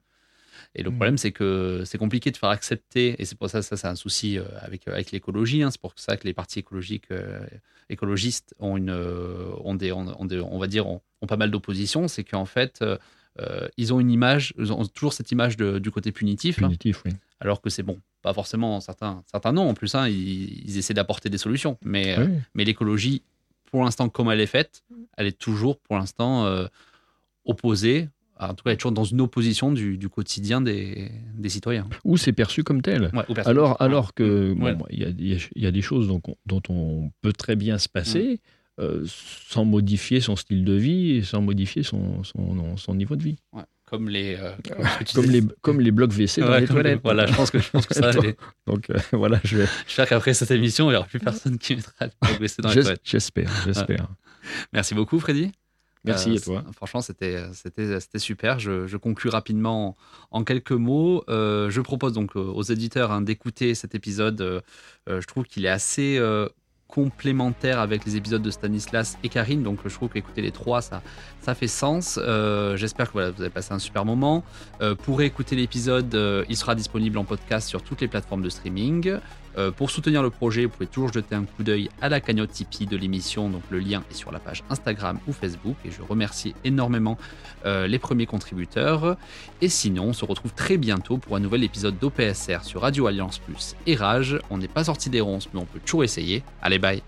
Et le Mm. problème, c'est que c'est compliqué de faire accepter, et c'est pour ça ça c'est un souci euh, avec, avec l'écologie. hein. c'est pour ça que les partis écologiques, euh, écologistes ont une, euh, ont des, ont, des- on va dire, ont, ont pas mal d'opposition. C'est qu'en fait, euh, euh, ils ont une image, ils ont toujours cette image de- du côté punitif, hein, oui. alors que c'est bon, pas forcément certains, certains non. En plus, hein, ils, ils essaient d'apporter des solutions, mais euh, mais l'écologie, pour l'instant, comme elle est faite, elle est toujours, pour l'instant, opposée. En tout cas, toujours dans une opposition du, du quotidien des, des citoyens. Ou c'est perçu comme tel. Ouais. Alors, alors que Ouais. il y, a, il y a- il y a des choses dont on peut très bien se passer euh, sans modifier son style de vie et sans modifier son, son, son niveau de vie. Comme les. euh, comme Comme les, comme les blocs WC dans les toilettes. Voilà, je pense que, je pense que ça. Les- Donc euh, voilà, je vais- J'espère qu'après cette émission, il n'y aura plus personne qui mettra le WC dans les toilettes. j'espère, j'espère. Merci beaucoup, Freddy. Merci Euh, à toi. Franchement, c'était c'était c'était super. Je, je conclus rapidement en, en quelques mots. Euh, je propose donc euh, aux éditeurs hein, d'écouter cet épisode. Euh, je trouve qu'il est assez complémentaire avec les épisodes de Stanislas et Karine. Donc, je trouve qu'écouter les trois, ça ça fait sens. Euh, J'espère que voilà, vous avez passé un super moment. Euh, pour écouter l'épisode, euh, il sera disponible en podcast sur toutes les plateformes de streaming. Euh, pour soutenir le projet, vous pouvez toujours jeter un coup d'œil à la cagnotte Tipeee de l'émission, donc le lien est sur la page Instagram ou Facebook, et je remercie énormément euh, les premiers contributeurs. Et sinon, on se retrouve très bientôt pour un nouvel épisode d'OPSR sur Radio Alliance Plus et Rage. On n'est pas sorti des ronces, mais on peut toujours essayer. Allez, bye